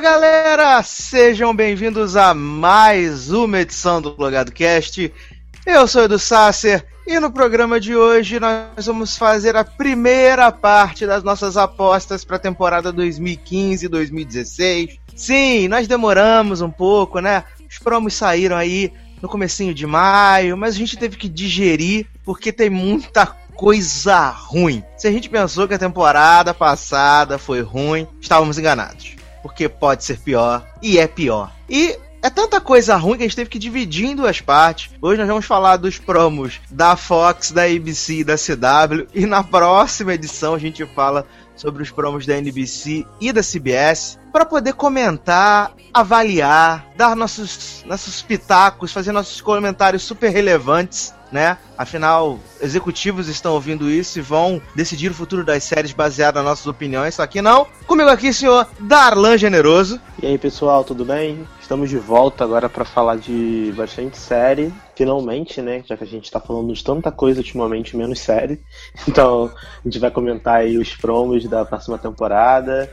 galera, sejam bem-vindos a mais uma edição do Logado Cast. Eu sou Edu Sasser e no programa de hoje nós vamos fazer a primeira parte das nossas apostas para a temporada 2015-2016. Sim, nós demoramos um pouco, né? Os promos saíram aí no comecinho de maio, mas a gente teve que digerir porque tem muita coisa ruim. Se a gente pensou que a temporada passada foi ruim, estávamos enganados porque pode ser pior e é pior. E é tanta coisa ruim que a gente teve que dividir em duas partes. Hoje nós vamos falar dos promos da Fox, da ABC e da CW. E na próxima edição a gente fala sobre os promos da NBC e da CBS para poder comentar, avaliar, dar nossos, nossos pitacos, fazer nossos comentários super relevantes né? Afinal, executivos estão ouvindo isso e vão decidir o futuro das séries baseado nas nossas opiniões. Só que não. Comigo aqui, senhor Darlan Generoso. E aí, pessoal, tudo bem? Estamos de volta agora para falar de bastante série, finalmente, né? Já que a gente tá falando de tanta coisa ultimamente, menos série. Então, a gente vai comentar aí os promos da próxima temporada.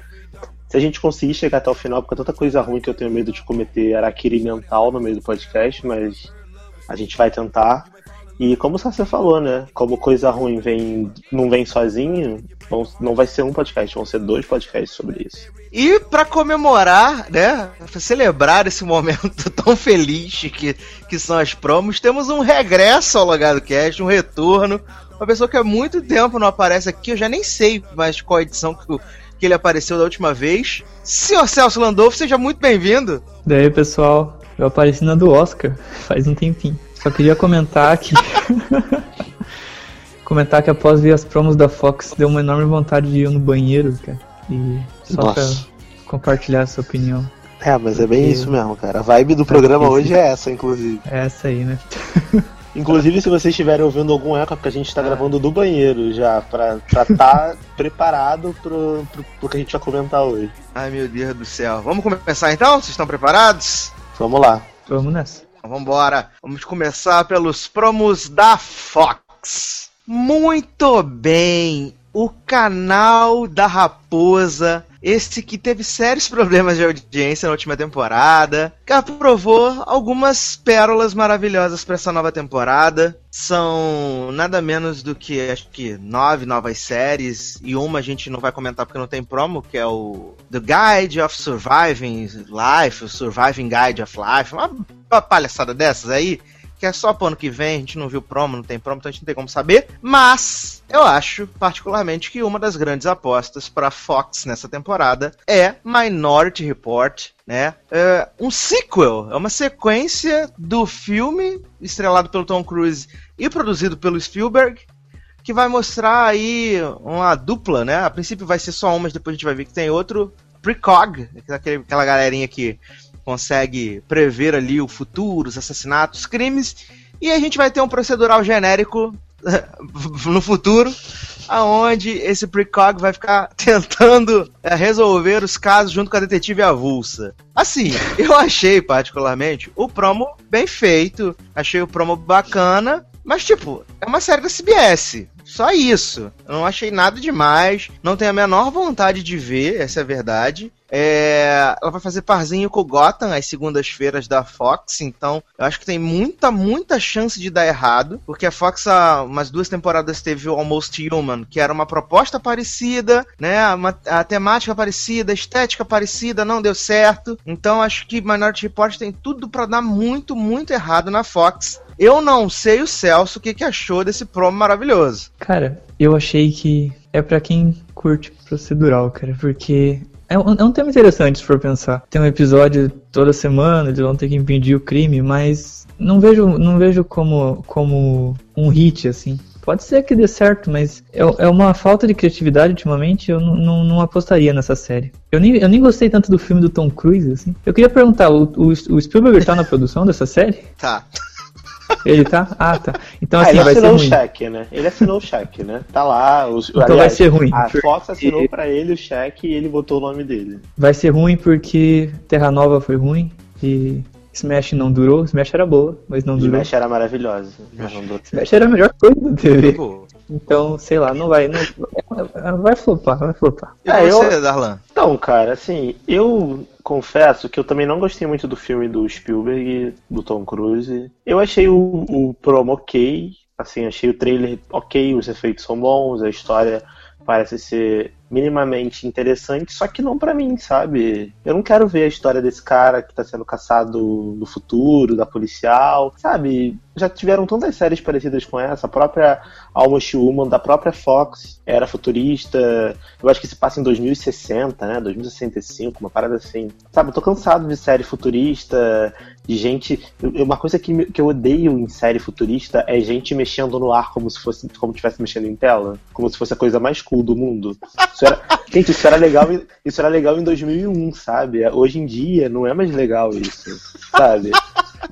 Se a gente conseguir chegar até o final, porque é tanta coisa ruim que eu tenho medo de cometer araquiri mental no meio do podcast, mas a gente vai tentar. E como você falou, né? Como coisa ruim vem, não vem sozinho, vão- não vai ser um podcast, vão ser dois podcasts sobre isso. E para comemorar, né? Pra celebrar esse momento tão feliz que, que são as promos, temos um regresso ao Logado Cast, um retorno. Uma pessoa que há muito tempo não aparece aqui, eu já nem sei mais qual edição que, o- que ele apareceu da última vez. Senhor Celso Landolfo, seja muito bem-vindo. Daí, pessoal, eu apareci na do Oscar faz um tempinho. Só queria comentar que. comentar que após ver as promos da Fox, deu uma enorme vontade de ir no banheiro, cara. E só Nossa. pra compartilhar essa opinião. É, mas é bem Porque- isso mesmo, cara. A vibe do programa hoje é essa, inclusive. É essa aí, né? Inclusive, se vocês estiverem ouvindo algum eco, é porque a gente tá gravando do banheiro já, pra estar tá preparado pro, pro, pro que a gente vai comentar hoje. Ai meu Deus do céu. Vamos começar então? Vocês estão preparados? Vamos lá. Vamos nessa. Então, Vambora. Vamos começar pelos promos da Fox. Muito bem. O canal da Raposa, esse que teve sérios problemas de audiência na última temporada, que aprovou algumas pérolas maravilhosas para essa nova temporada. São nada menos do que acho que nove novas séries e uma a gente não vai comentar porque não tem promo, que é o The Guide of Surviving Life, o Surviving Guide of Life, uma, uma palhaçada dessas aí que é só pro ano que vem, a gente não viu promo, não tem promo, então a gente não tem como saber. Mas eu acho, particularmente, que uma das grandes apostas para Fox nessa temporada é Minority Report, né? É um sequel, é uma sequência do filme estrelado pelo Tom Cruise e produzido pelo Spielberg. Que vai mostrar aí uma dupla, né? A princípio vai ser só uma, mas depois a gente vai ver que tem outro precog, aquela galerinha que consegue prever ali o futuro, os assassinatos, crimes, e a gente vai ter um procedural genérico no futuro, aonde esse precog vai ficar tentando é, resolver os casos junto com a detetive avulsa. Assim, eu achei particularmente o promo bem feito, achei o promo bacana, mas tipo, é uma série da CBS. Só isso. Eu não achei nada demais. Não tenho a menor vontade de ver, essa é a verdade. É, ela vai fazer parzinho com o Gotham às segundas-feiras da Fox, então eu acho que tem muita, muita chance de dar errado, porque a Fox há umas duas temporadas teve o Almost Human, que era uma proposta parecida, né, uma, a temática parecida, a estética parecida, não deu certo, então acho que Minority Report tem tudo para dar muito, muito errado na Fox. Eu não sei o Celso o que, que achou desse promo maravilhoso. Cara, eu achei que é pra quem curte procedural, cara, porque é um, é um tema interessante se for pensar. Tem um episódio toda semana, eles vão ter que impedir o crime, mas não vejo, não vejo como, como um hit, assim. Pode ser que dê certo, mas é, é uma falta de criatividade ultimamente. Eu não, não, não apostaria nessa série. Eu nem, eu nem gostei tanto do filme do Tom Cruise, assim. Eu queria perguntar: o, o, o Spielberg tá na produção dessa série? Tá. Ele tá? Ah, tá. Então Ah, assim, ele vai ser assinou o ruim. cheque, né? Ele assinou o cheque, né? Tá lá. Os, Então vai ser ruim. A Fox assinou pra ele o cheque e ele botou o nome dele. Vai ser ruim porque Terra Nova foi ruim e Smash não durou. Smash era boa, mas não O durou. Smash era maravilhosa. mas não certo. Smash era a melhor coisa da TV. Pô. Então, sei lá, não vai. Não, vai flopar, vai flopar. E É, você, eu- Darlan? Então, cara, assim, eu confesso que eu também não gostei muito do filme do Spielberg, do Tom Cruise. Eu achei o, o promo ok, assim, achei o trailer ok, os efeitos são bons, a história parece ser minimamente interessante, só que não pra mim, sabe? Eu não quero ver a história desse cara que tá sendo caçado no futuro, da policial, sabe? Já tiveram tantas séries parecidas com essa, a própria Almost Human, da própria Fox, era futurista, eu acho que se passa em 2060, né? 2065, uma parada assim. Sabe, eu tô cansado de série futurista, de gente. Uma coisa que, que eu odeio em série futurista é gente mexendo no ar como se fosse como estivesse mexendo em tela. Como se fosse a coisa mais cool do mundo. Isso era, gente, isso era legal, isso era legal em 2001, sabe? Hoje em dia não é mais legal isso, sabe?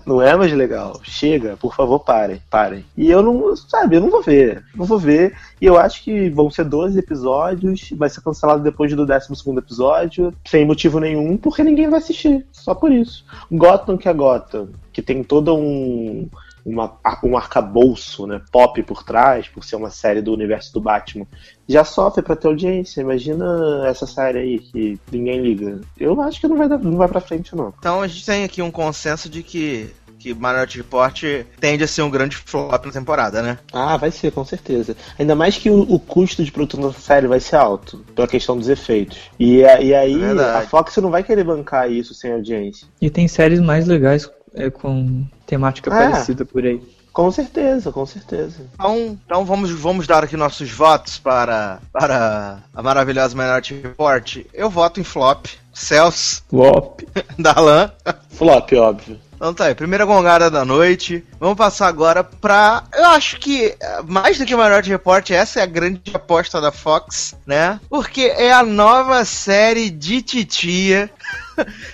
Não é mais legal. Chega, por favor, parem, parem. E eu não, sabe, eu não vou ver. Não vou ver. E eu acho que vão ser 12 episódios, vai ser cancelado depois do 12 episódio, sem motivo nenhum, porque ninguém vai assistir. Só por isso. Gotham que é Gotham, que tem todo um. Uma, um arcabouço né, pop por trás, por ser uma série do universo do Batman, já sofre pra ter audiência. Imagina essa série aí que ninguém liga. Eu acho que não vai, dar, não vai pra frente, não. Então a gente tem aqui um consenso de que, que Minority Report tende a ser um grande flop na temporada, né? Ah, vai ser, com certeza. Ainda mais que o, o custo de produção da série vai ser alto, pela questão dos efeitos. E, e aí, É a Fox não vai querer bancar isso sem audiência. E tem séries mais legais é, com temática Ah. parecida por aí. Com certeza, com certeza. Então, então vamos, vamos dar aqui nossos votos para, para a maravilhosa Minority Report. Eu voto em flop. Celso, Flop. Darlan. Flop, óbvio. Então tá aí, primeira gongada da noite. Vamos passar agora pra. Eu acho que, eh, mais do que Minority Report, essa é a grande aposta da Fox, né? Porque é a nova série de Titia.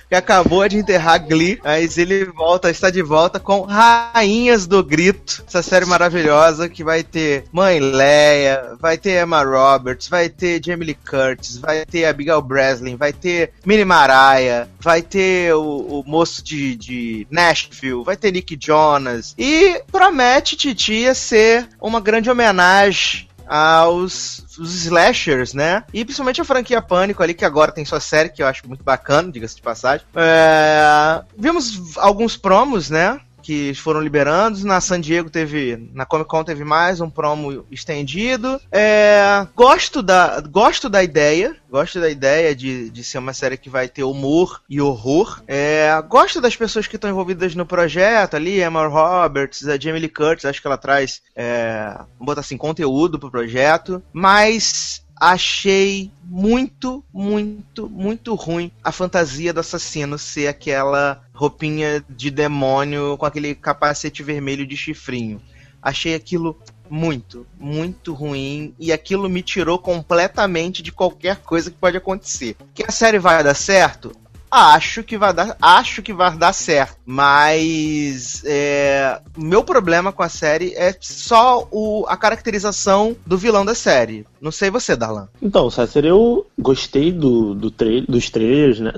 Que acabou de enterrar Glee, mas ele volta, está de volta com Rainhas do Grito, essa série maravilhosa que vai ter Mãe Leia, vai ter Emma Roberts, vai ter Jamie Lee Curtis, vai ter Abigail Breslin, vai ter Minnie Maraia, vai ter o, o moço de, de Nashville, vai ter Nick Jonas e promete Titia ser uma grande homenagem aos os slashers, né? E principalmente a franquia Pânico ali, que agora tem sua série, que eu acho muito bacana, diga-se de passagem. É, Vimos alguns promos, né? Que foram liberados. Na San Diego teve. Na Comic Con teve mais um promo estendido. É, gosto, da, gosto da ideia. Gosto da ideia de, de ser uma série que vai ter humor e horror. É, gosto das pessoas que estão envolvidas no projeto ali, Emma Roberts, a Jamie Lee Curtis, acho que ela traz, é, botar assim, conteúdo pro projeto. Mas achei muito, muito, muito ruim a fantasia do assassino ser aquela roupinha de demônio com aquele capacete vermelho de chifrinho. Achei aquilo muito, muito ruim e aquilo me tirou completamente de qualquer coisa que pode acontecer. Que a série vai dar certo? Acho que vai dar, acho que vai dar certo, mas é, meu problema com a série é só o, a caracterização do vilão da série. Não sei você, Darlan. Então, César, eu gostei do, do dos trailers, né?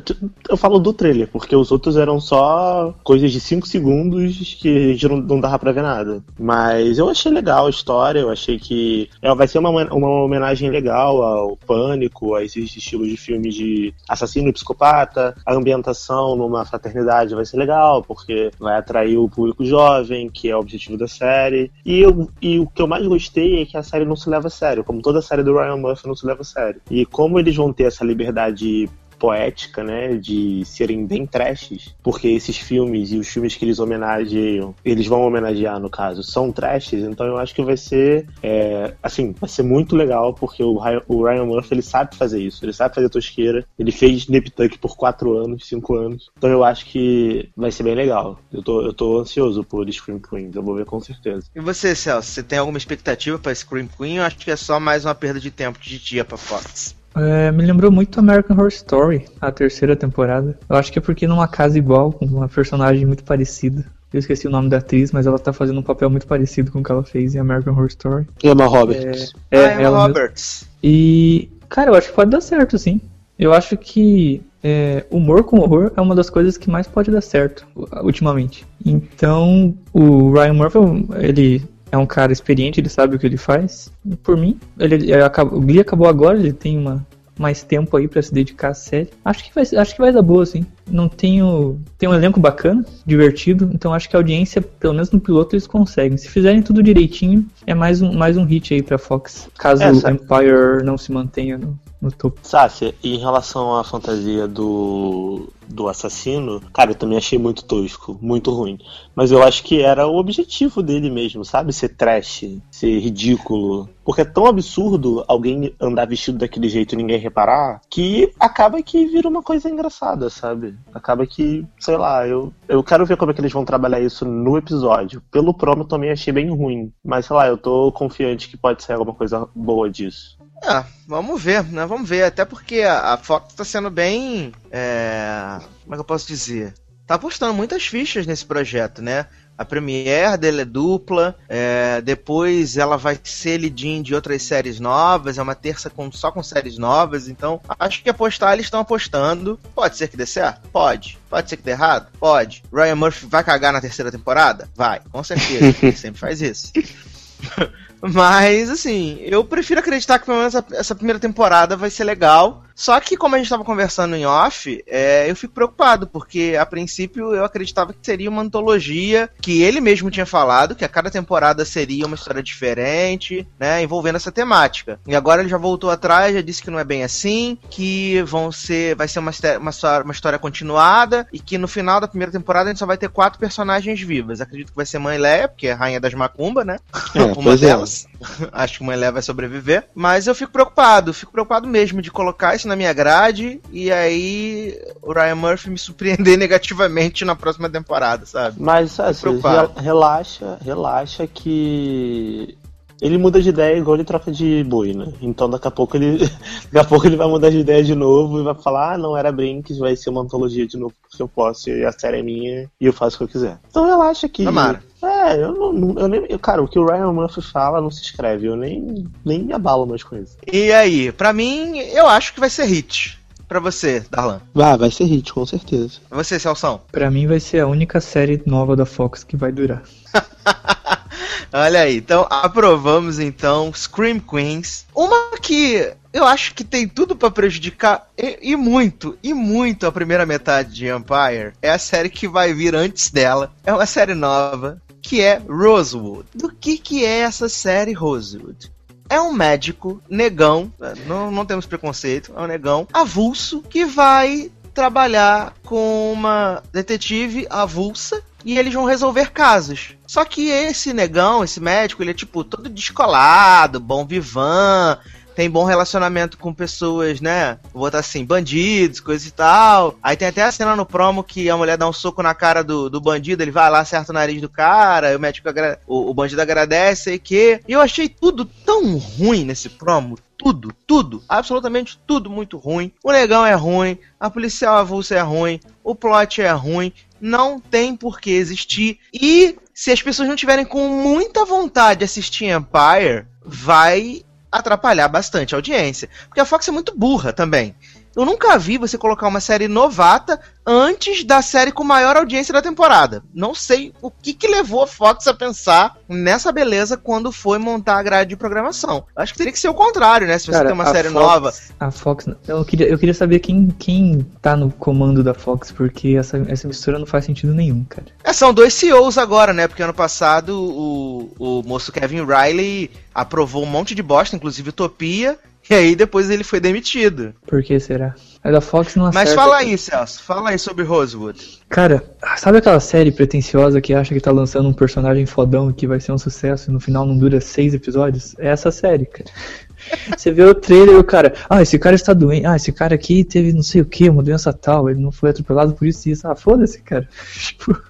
Eu falo do trailer, porque os outros eram só coisas de 5 segundos que a não, não dava pra ver nada. Mas eu achei legal a história, eu achei que é, vai ser uma, uma homenagem legal ao pânico, a esses estilos de filmes de assassino e psicopata, a ambientação numa fraternidade vai ser legal, porque vai atrair o público jovem, que é o objetivo da série. E, eu, e o que eu mais gostei é que a série não se leva a sério, como toda série do Ryan Murphy não se leva a sério. E como eles vão ter essa liberdade poética, né, de serem bem trashes, porque esses filmes e os filmes que eles homenageiam, eles vão homenagear no caso, são trashes, então eu acho que vai ser, é, assim, vai ser muito legal, porque o Ryan, o Ryan Murphy, ele sabe fazer isso, ele sabe fazer tosqueira, ele fez Nip Tuck por 4 anos, 5 anos, então eu acho que vai ser bem legal. Eu tô, eu tô ansioso por Scream Queens, eu vou ver com certeza. E você, Celso, você tem alguma expectativa para Scream Queen ou acho que é só mais uma perda de tempo de dia pra Fox? É, me lembrou muito American Horror Story, a terceira temporada. Eu acho que é porque numa casa igual, com uma personagem muito parecida. Eu esqueci o nome da atriz, mas ela tá fazendo um papel muito parecido com o que ela fez em American Horror Story. Emma Roberts. É, ah, Emma ela mesma. Roberts. E, cara, eu acho que pode dar certo, sim. Eu acho que é, humor com horror é uma das coisas que mais pode dar certo ultimamente. Então, o Ryan Murphy, ele é um cara experiente, ele sabe o que ele faz. E por mim, ele, ele acabou, o Glee acabou agora, ele tem uma, mais tempo aí para se dedicar à série. Acho que vai, acho que vai dar boa, sim. Não tenho, tem um elenco bacana, divertido, então acho que a audiência, pelo menos no piloto, eles conseguem. Se fizerem tudo direitinho, é mais um, mais um hit aí pra Fox. Caso Essa- o Empire não se mantenha no, no topo. Em relação à fantasia do, do assassino, cara, eu também achei muito tosco, muito ruim. Mas eu acho que era o objetivo dele mesmo, sabe? Ser trash, ser ridículo. Porque é tão absurdo alguém andar vestido daquele jeito e ninguém reparar, que acaba que vira uma coisa engraçada, sabe? Acaba que, sei lá, eu, eu quero ver como é que eles vão trabalhar isso no episódio. Pelo promo também achei bem ruim. Mas sei lá, eu tô confiante que pode ser alguma coisa boa disso. Ah, vamos ver, né? Vamos ver. Até porque a, Fox tá sendo bem. é, Como é que eu posso dizer? Tá apostando muitas fichas nesse projeto, né? A premiere dele é dupla, é, depois ela vai ser lead de outras séries novas, é uma terça com, só com séries novas, então acho que apostar eles estão apostando. Pode ser que dê certo? Pode. Pode ser que dê errado? Pode. Ryan Murphy vai cagar na terceira temporada? Vai, com certeza. Ele sempre faz isso. Mas, assim, eu prefiro acreditar que pelo menos essa, primeira temporada vai ser legal. Só que, como a gente estava conversando em off, é, eu fico preocupado, porque a princípio eu acreditava que seria uma antologia que ele mesmo tinha falado, que a cada temporada seria uma história diferente, né, envolvendo essa temática. E agora ele já voltou atrás, já disse que não é bem assim, que vão ser, vai ser uma, uma, história- uma história continuada e que no final da primeira temporada a gente só vai ter quatro personagens vivas. Acredito que vai ser Mãe Leia, porque é a rainha das macumba, né? uma pois é. Acho que Mãe Leia vai sobreviver. Mas eu fico preocupado, fico preocupado mesmo de colocar isso na minha grade e aí o Ryan Murphy me surpreender negativamente na próxima temporada, sabe? Mas, assim, relaxa, relaxa que ele muda de ideia igual ele troca de boi, né? Então daqui a pouco ele, daqui a pouco ele vai mudar de ideia de novo e vai falar, ah, não era Brinks, vai ser uma antologia de novo porque eu posso e a série é minha e eu faço o que eu quiser. Então relaxa que Tomara. É, eu não, eu nem, eu- cara, o que o Ryan Murphy fala não se escreve, eu nem nem me abalo mais com isso. E aí, pra mim, eu acho que vai ser hit. Pra você, Darlan. Vai, vai ser hit, com certeza. Pra você, Celção. Pra mim vai ser a única série nova da Fox que vai durar. Olha aí, então aprovamos então Scream Queens. Uma que eu acho que tem tudo pra prejudicar e, e muito, e muito a primeira metade de Empire. É a série que vai vir antes dela. É uma série nova que é Rosewood. Do que que é essa série Rosewood? É um médico negão, não, não temos preconceito, é um negão avulso que vai trabalhar com uma detetive avulsa e eles vão resolver casos. Só que esse negão, esse médico, ele é tipo todo descolado, bom vivan, tem bom relacionamento com pessoas, né? Vou botar assim, bandidos, coisa e tal. Aí tem até a cena no promo que a mulher dá um soco na cara do, do bandido, ele vai lá, acerta o nariz do cara, o médico o, o bandido agradece, sei que. E eu achei tudo tão ruim nesse promo. Tudo, tudo, absolutamente tudo muito ruim. O negão é ruim, a policial avulsa é ruim, o plot é ruim, não tem por que existir. E se as pessoas não tiverem com muita vontade de assistir Empire, vai atrapalhar bastante a audiência. Porque a Fox é muito burra também. Eu nunca vi você colocar uma série novata antes da série com maior audiência da temporada. Não sei o que, que levou a Fox a pensar nessa beleza quando foi montar a grade de programação. Acho que teria que ser o contrário, né? Se você Cara, tem uma série Fox- nova. A Fox. Eu queria, eu queria saber quem, quem tá no comando da Fox, porque essa, essa mistura não faz sentido nenhum, cara. É, são dois CEOs agora, né? Porque ano passado o, o moço Kevin Riley aprovou um monte de bosta, inclusive Utopia. E aí depois ele foi demitido. Por que será? A da Fox não acerta. Mas fala aí, Celso. Fala aí sobre Rosewood. Cara, sabe aquela série pretensiosa que acha que tá lançando um personagem fodão que vai ser um sucesso e no final não dura seis episódios? É essa série, cara. Você vê o trailer e o cara, ah, esse cara está doente, ah, esse cara aqui teve não sei o que, uma doença tal, ele não foi atropelado por isso e isso. Ah, foda-se, cara. Tipo,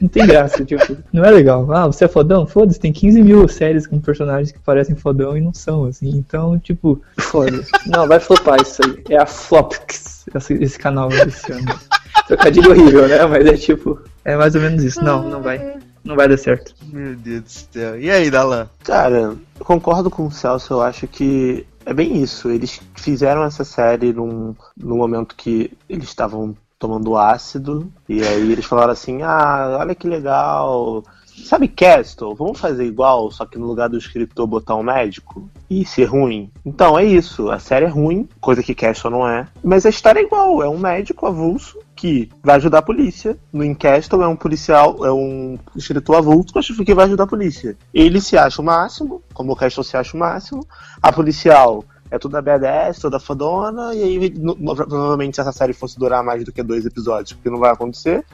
não tem graça, tipo, não é legal. Ah, você é fodão? Foda-se, tem 15 mil séries com personagens que parecem fodão e não são, assim. Então, tipo, foda-se. Não, vai flopar isso aí. É a Flopx, esse, esse canal desse ano. Trocadilho horrível, né? Mas é tipo, é mais ou menos isso. Não, não vai. Não vai dar certo. Meu Deus do céu. E aí, Dalan? Cara, eu concordo com o Celso, eu acho que é bem isso. Eles fizeram essa série num, num momento que eles estavam tomando ácido, e aí eles falaram assim, ah, olha que legal. Sabe Castle? Vamos fazer igual, só que no lugar do escritor botar um médico? E ser ruim. Então é isso, a série é ruim, coisa que Castle não é. Mas a história é igual, é um médico avulso que vai ajudar a polícia. No em Castle é um policial, é um escritor avulso que vai ajudar a polícia. Ele se acha o máximo, como o Castle se acha o máximo. A policial é toda BDS, toda fodona, e aí no- provavelmente se essa série fosse durar mais do que dois episódios, porque não vai acontecer,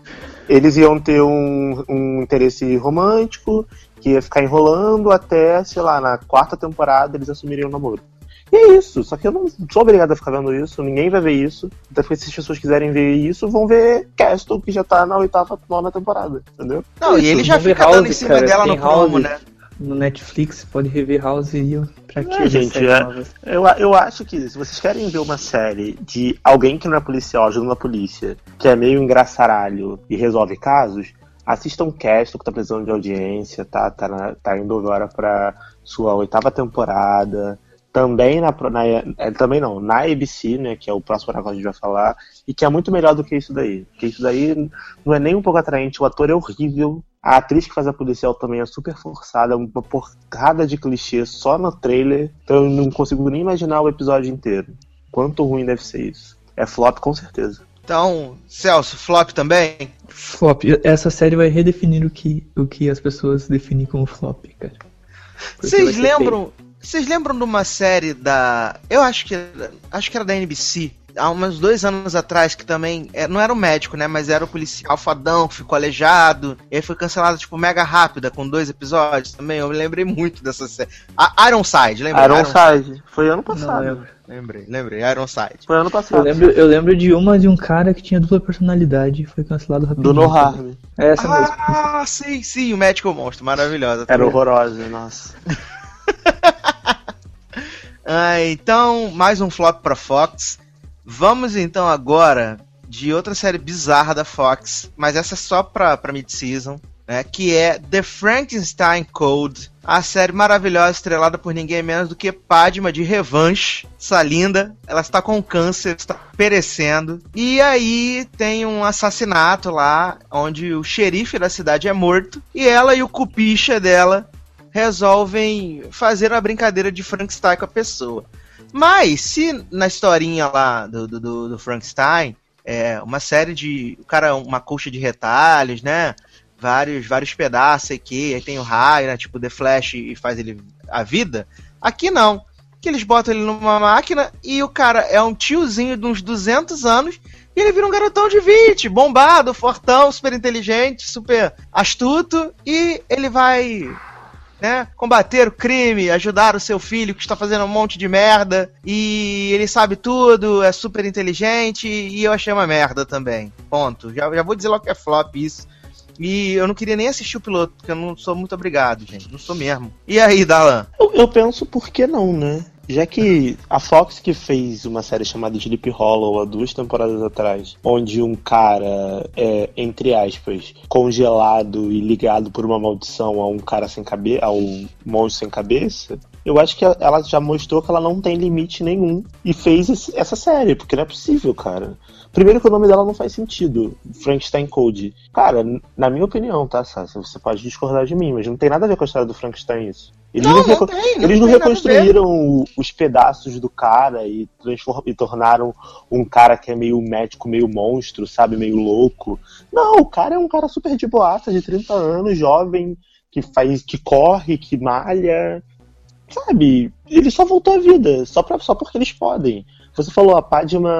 eles iam ter um, um interesse romântico, que ia ficar enrolando até, sei lá, na quarta temporada eles assumiriam o namoro. E é isso, só que eu não sou obrigado a ficar vendo isso, ninguém vai ver isso. Então, se as pessoas quiserem ver isso, vão ver Castle, que já tá na oitava, nona temporada, entendeu? Não, e Isso, ele já fica dando em House, cima cara, dela no promo, House. né? No Netflix, pode rever House e eu. Pra que É, gente, é-? Eu, eu acho que se vocês querem ver uma série de alguém que não é policial ajudando a polícia, que é meio engraçaralho e resolve casos, assistam Castle, que tá precisando de audiência, tá, tá, na- tá indo agora pra sua oitava temporada. Também na, pro- na é, também não, na ABC, né, que é o próximo negócio que a gente vai falar, e que é muito melhor do que isso daí. Porque isso daí não é nem um pouco atraente, o ator é horrível, a atriz que faz a policial também é super forçada, uma porrada de clichê só no trailer, então eu não consigo nem imaginar o episódio inteiro. Quanto ruim deve ser isso. É flop com certeza. Então, Celso, flop também? Flop. Essa série vai redefinir o que, o que as pessoas definem como flop, cara. Vocês lembram? Vocês lembram de uma série da. Eu acho que era- acho que era da NBC. Há uns dois anos atrás, que também. é, Não era o médico, né? Mas era o policial fadão que ficou aleijado. E aí foi cancelado, tipo, mega rápida, com dois episódios também. Eu me lembrei muito dessa série. A Ironside, lembra? Ironside. Foi ano. Não passado. lembro. Lembrei, lembrei. Ironside. Foi ano Eu passado. lembro, eu lembro de uma de um cara que tinha dupla personalidade e foi cancelado rapidinho. Do No Harm. É essa mesmo. Ah, sim, sim, o Médico Monstro, maravilhosa. Era horrorosa, nossa. Ah, então, mais um flop pra Fox. Vamos então agora de outra série bizarra da Fox, mas essa é só pra, pra mid-season, né? Que é The Frankenstein Code. A série maravilhosa estrelada por ninguém menos do que Padma de Revanche. Essa linda, ela está com câncer, está perecendo. E aí tem um assassinato lá, onde o xerife da cidade é morto. E ela e o cupicha dela resolvem fazer uma brincadeira de Frankenstein com a pessoa. Mas se na historinha lá do, do, do- Frankenstein, é uma série de. O cara, uma colcha de retalhos, né? Vários, vários pedaços aqui, aí tem o raio, né? Tipo The Flash e faz ele a vida. Aqui não. Que eles botam ele numa máquina e o cara é um tiozinho de uns 200 anos e ele vira um garotão de 20, bombado, fortão, super inteligente, super astuto e ele vai né, combater o crime, ajudar o seu filho que está fazendo um monte de merda e ele sabe tudo, é super inteligente e eu achei uma merda também. Ponto. Já, já vou dizer logo que é flop isso. E eu não queria nem assistir o piloto, porque eu não sou muito obrigado, gente. Não sou mesmo. E aí, Dalan? Eu, eu penso por que não, né? Já que a Fox que fez uma série chamada Sleep Hollow há duas temporadas atrás, onde um cara é, entre aspas, congelado e ligado por uma maldição a um cara sem cabeça, a um monstro sem cabeça, Eu acho que ela já mostrou que ela não tem limite nenhum e fez esse- essa série, porque não é possível, cara. Primeiro que o nome dela não faz sentido, Frankenstein Code. Cara, na minha opinião, tá, Sassi? Você pode discordar de mim, mas não tem nada a ver com a história do Frankenstein isso. Eles Não, não, reco- tem, não eles não reconstruíram o- os pedaços do cara e, transform- e tornaram um cara que é meio médico, meio monstro, sabe? Meio louco. Não, o cara é um cara super de boata, de 30 anos, jovem, que faz, que corre, que malha. Sabe? Ele só voltou à vida, só, pra, só porque eles podem. Você falou a Padma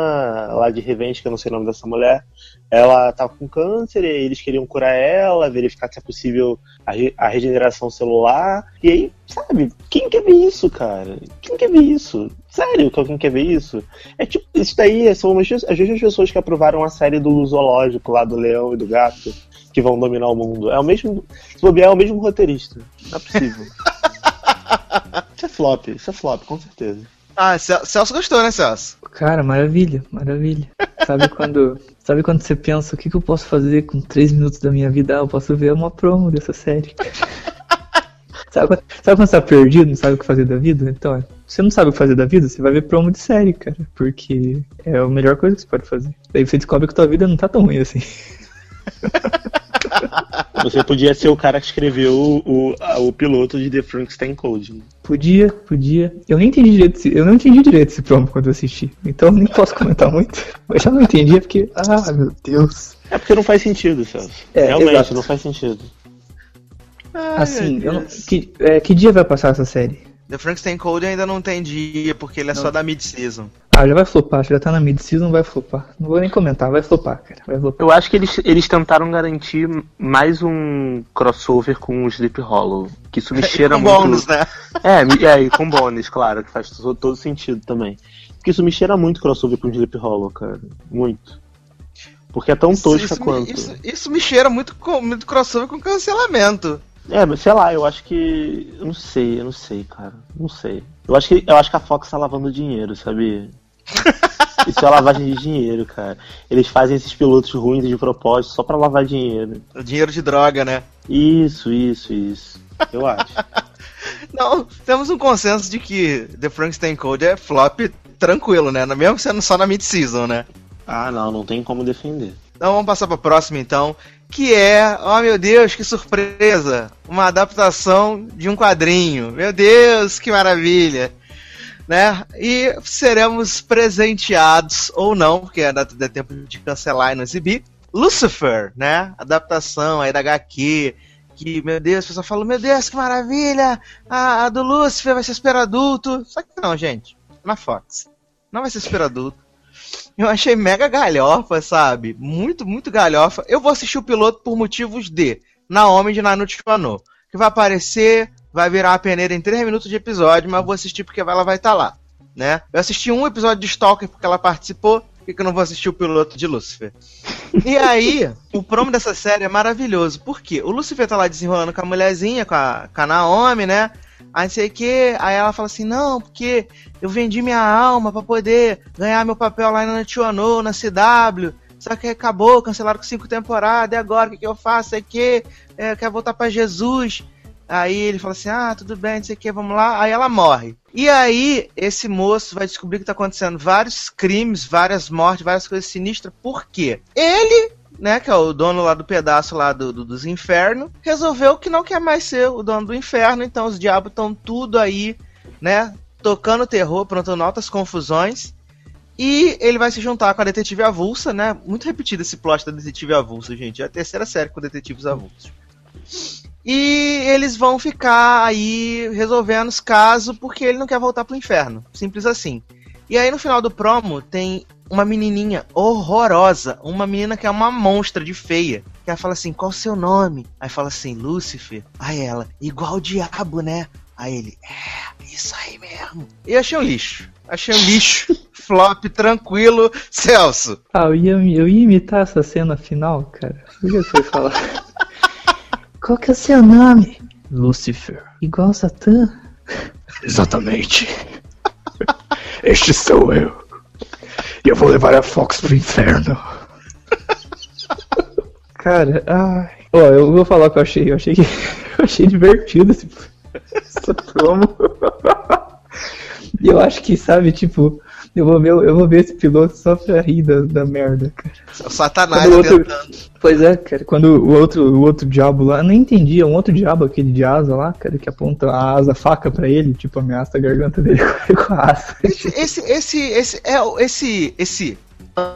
lá de Revenge, que eu não sei o nome dessa mulher, ela tava com câncer e eles queriam curar ela, verificar se é possível a, re- a regeneração celular. E aí, sabe, quem quer ver isso, cara? Quem quer ver isso? Sério que alguém quer ver isso? É tipo, isso daí são umas, as mesmas pessoas que aprovaram a série do zoológico lá do leão e do gato, que vão dominar o mundo. É o mesmo. Se bobear, é o mesmo roteirista. Não é possível. isso é flop, isso é flop, com certeza. Ah, Cel- Celso gostou, né, Celso? Cara, maravilha, maravilha. Sabe quando, sabe quando você pensa o que, que eu posso fazer com 3 minutos da minha vida? Ah, eu posso ver uma promo dessa série. sabe, quando, sabe quando você tá perdido, não sabe o que fazer da vida? Então, é, você não sabe o que fazer da vida, você vai ver promo de série, cara. Porque é a melhor coisa que você pode fazer. Daí você descobre que tua vida não tá tão ruim assim. Você podia ser o cara que escreveu o, o, a- o piloto de The Frankenstein Code. né? Podia, podia. Eu nem entendi direito, esse- eu não entendi direito esse promo quando eu assisti. Então nem posso comentar muito. Eu já não entendi porque, ah, meu Deus. É porque não faz sentido, Celso. É, Realmente, exato. não faz sentido. Assim, eu não, que, é, que dia vai passar essa série? The Frankenstein Code ainda não tem dia, porque ele é só da mid-season. Ah, já vai flopar, já tá na mid-season, vai flopar. Não vou nem comentar, vai flopar, cara. Vai flopar. Eu acho que eles, eles tentaram garantir mais um crossover com o Sleep Hollow. Que isso me cheira Com muito. bônus, né? É, é, e com bônus, claro, que faz todo, todo sentido também. Porque isso me cheira muito crossover com o Sleep Hollow, cara. Muito. Porque é tão tosca isso, quanto. Me, isso, isso me cheira muito, com, muito crossover com cancelamento. É, mas sei lá, eu acho que. Eu não sei, eu não sei, cara. Não sei. Eu acho que, eu acho que a Fox tá lavando dinheiro, sabe? Isso é lavagem de dinheiro, cara. Eles fazem esses pilotos ruins de propósito só pra lavar dinheiro. Dinheiro de droga, né? Isso, isso, isso. Eu acho. Não, temos um consenso de que The Frankenstein Code é flop tranquilo, né? Mesmo sendo só na mid-season, né? Ah, não, não tem como defender. Então vamos passar pra próxima então, que é, oh meu Deus, que surpresa, uma adaptação de um quadrinho. Meu Deus, que maravilha. Né? E seremos presenteados ou não, porque ainda dá tempo de cancelar e não exibir. Lucifer, né? Adaptação aí da HQ. Que, meu Deus, o pessoal fala, meu Deus, que maravilha! A, a do Lucifer vai ser super adulto. Só que não, gente. Na Fox. Não vai ser super adulto. Eu achei mega galhofa, sabe? Muito, muito galhofa. Eu vou assistir o piloto por motivos de Naomi de Naruto Wano. Que vai aparecer, vai virar uma peneira em 3 minutos de episódio, mas vou assistir porque ela vai estar lá. Né? Eu assisti um episódio de Stalker porque ela participou. Por que eu não vou assistir o piloto de Lucifer? E aí, o promo dessa série é maravilhoso. Por quê? O Lucifer tá lá desenrolando com a mulherzinha, com a, com a Naomi, né? Aí sei que, aí ela fala assim, não, porque eu vendi minha alma pra poder ganhar meu papel lá na Tiono, na CW, só que acabou, cancelaram com cinco temporadas, e agora o que, que eu faço? Sei que, é, eu quero voltar pra Jesus. Aí ele fala assim, ah, tudo bem, não sei o que, vamos lá. Aí ela morre. E aí, esse moço vai descobrir que tá acontecendo vários crimes, várias mortes, várias coisas sinistras. Por quê? Ele né, que é o dono lá do pedaço lá do, do- dos infernos, resolveu que não quer mais ser o dono do inferno, então os diabos estão tudo aí, né, tocando terror, prontando altas confusões. E ele vai se juntar com a detetive avulsa, né? Muito repetido esse plot da detetive avulsa, gente. É a terceira série com detetives avulsos. E eles vão ficar aí resolvendo os casos porque ele não quer voltar pro inferno. Simples assim. E aí no final do promo tem uma menininha horrorosa, uma menina que é uma monstra de feia. Que ela fala assim: qual o seu nome? Aí fala assim: Lúcifer. Aí ela: igual o diabo, né? Aí ele: é, isso aí mesmo. E eu achei um lixo. Achei um lixo. Flop, tranquilo. Celso. Ah, eu ia, eu ia imitar essa cena final, cara. O que você ia falar? Qual que é o seu nome? Lucifer. Igual Satã? Exatamente. Este sou eu. E eu vou levar a Fox pro inferno. Cara, ai. Ó, eu vou falar o que eu achei. Eu achei que. Eu achei divertido esse, Essa promo. E eu acho que, sabe, tipo, eu vou ver, eu vou ver esse piloto só pra rir da, da merda, cara. O Satanás Quando o outro- tentando. Pois é, cara, quando o outro, o outro diabo lá, eu nem entendia, um outro diabo, aquele de asa lá, cara, que aponta a asa faca pra ele, tipo, ameaça a garganta dele com a asa. Esse, esse, esse, esse, é, o- esse, esse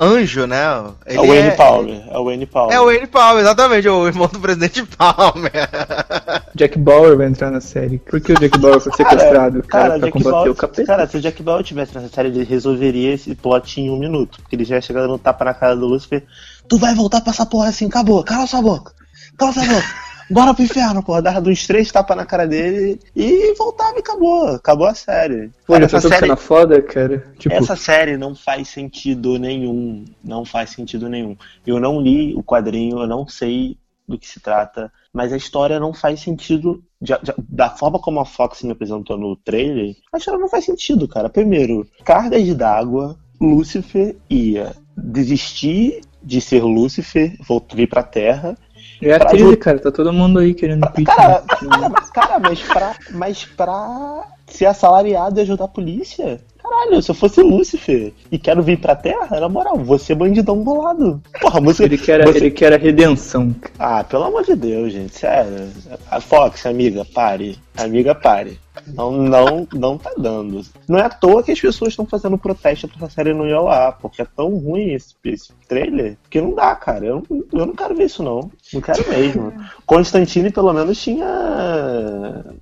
anjo, né? É o Wayne Palmer. É o Wayne Palmer. É o Wayne Palmer, exatamente, o irmão do presidente Palmer. Jack Bauer vai entrar na série. Por que o Jack Bauer foi sequestrado, cara, Cara, pra Jack combater Bauer, o capeta? cara, se o Jack Bauer tivesse nessa série, ele resolveria esse plot em um minuto. Porque ele já ia chegar dando um tapa na cara do Lucifer. Tu vai voltar pra essa porra assim, acabou, cala sua boca. Cala sua boca. Bora pro inferno, porra. Dava uns três tapas na cara dele e voltava e acabou. Acabou a série. Pô, já essa série, cena foda, cara? Tipo, essa série não faz sentido nenhum. Não faz sentido nenhum. Eu não li o quadrinho, eu não sei do que se trata, mas a história não faz sentido. de- de- da forma como a Fox me apresentou no trailer, a história não faz sentido, cara. Primeiro, cargas d'água, Lúcifer ia desistir de ser Lúcifer, voltar vir pra Terra. É a crise, cara, tá todo mundo aí querendo. Cara, cara, cara, mas pra, mas pra ser assalariado e ajudar a polícia? Caralho, se eu fosse Lúcifer e quero vir pra Terra, na moral, vou ser bandidão bolado. Porra, a música. Ele quer, você- ele quer a redenção. Ah, pelo amor de Deus, gente, sério. A Fox, amiga, pare. Amiga, pare. Não, não, não tá dando. Não é à toa que as pessoas estão fazendo protesto pra essa série não ir ao ar, porque é tão ruim esse, esse trailer que não dá, cara. Eu, não- eu não quero ver isso, não. Não quero mesmo. Constantine, pelo menos, tinha.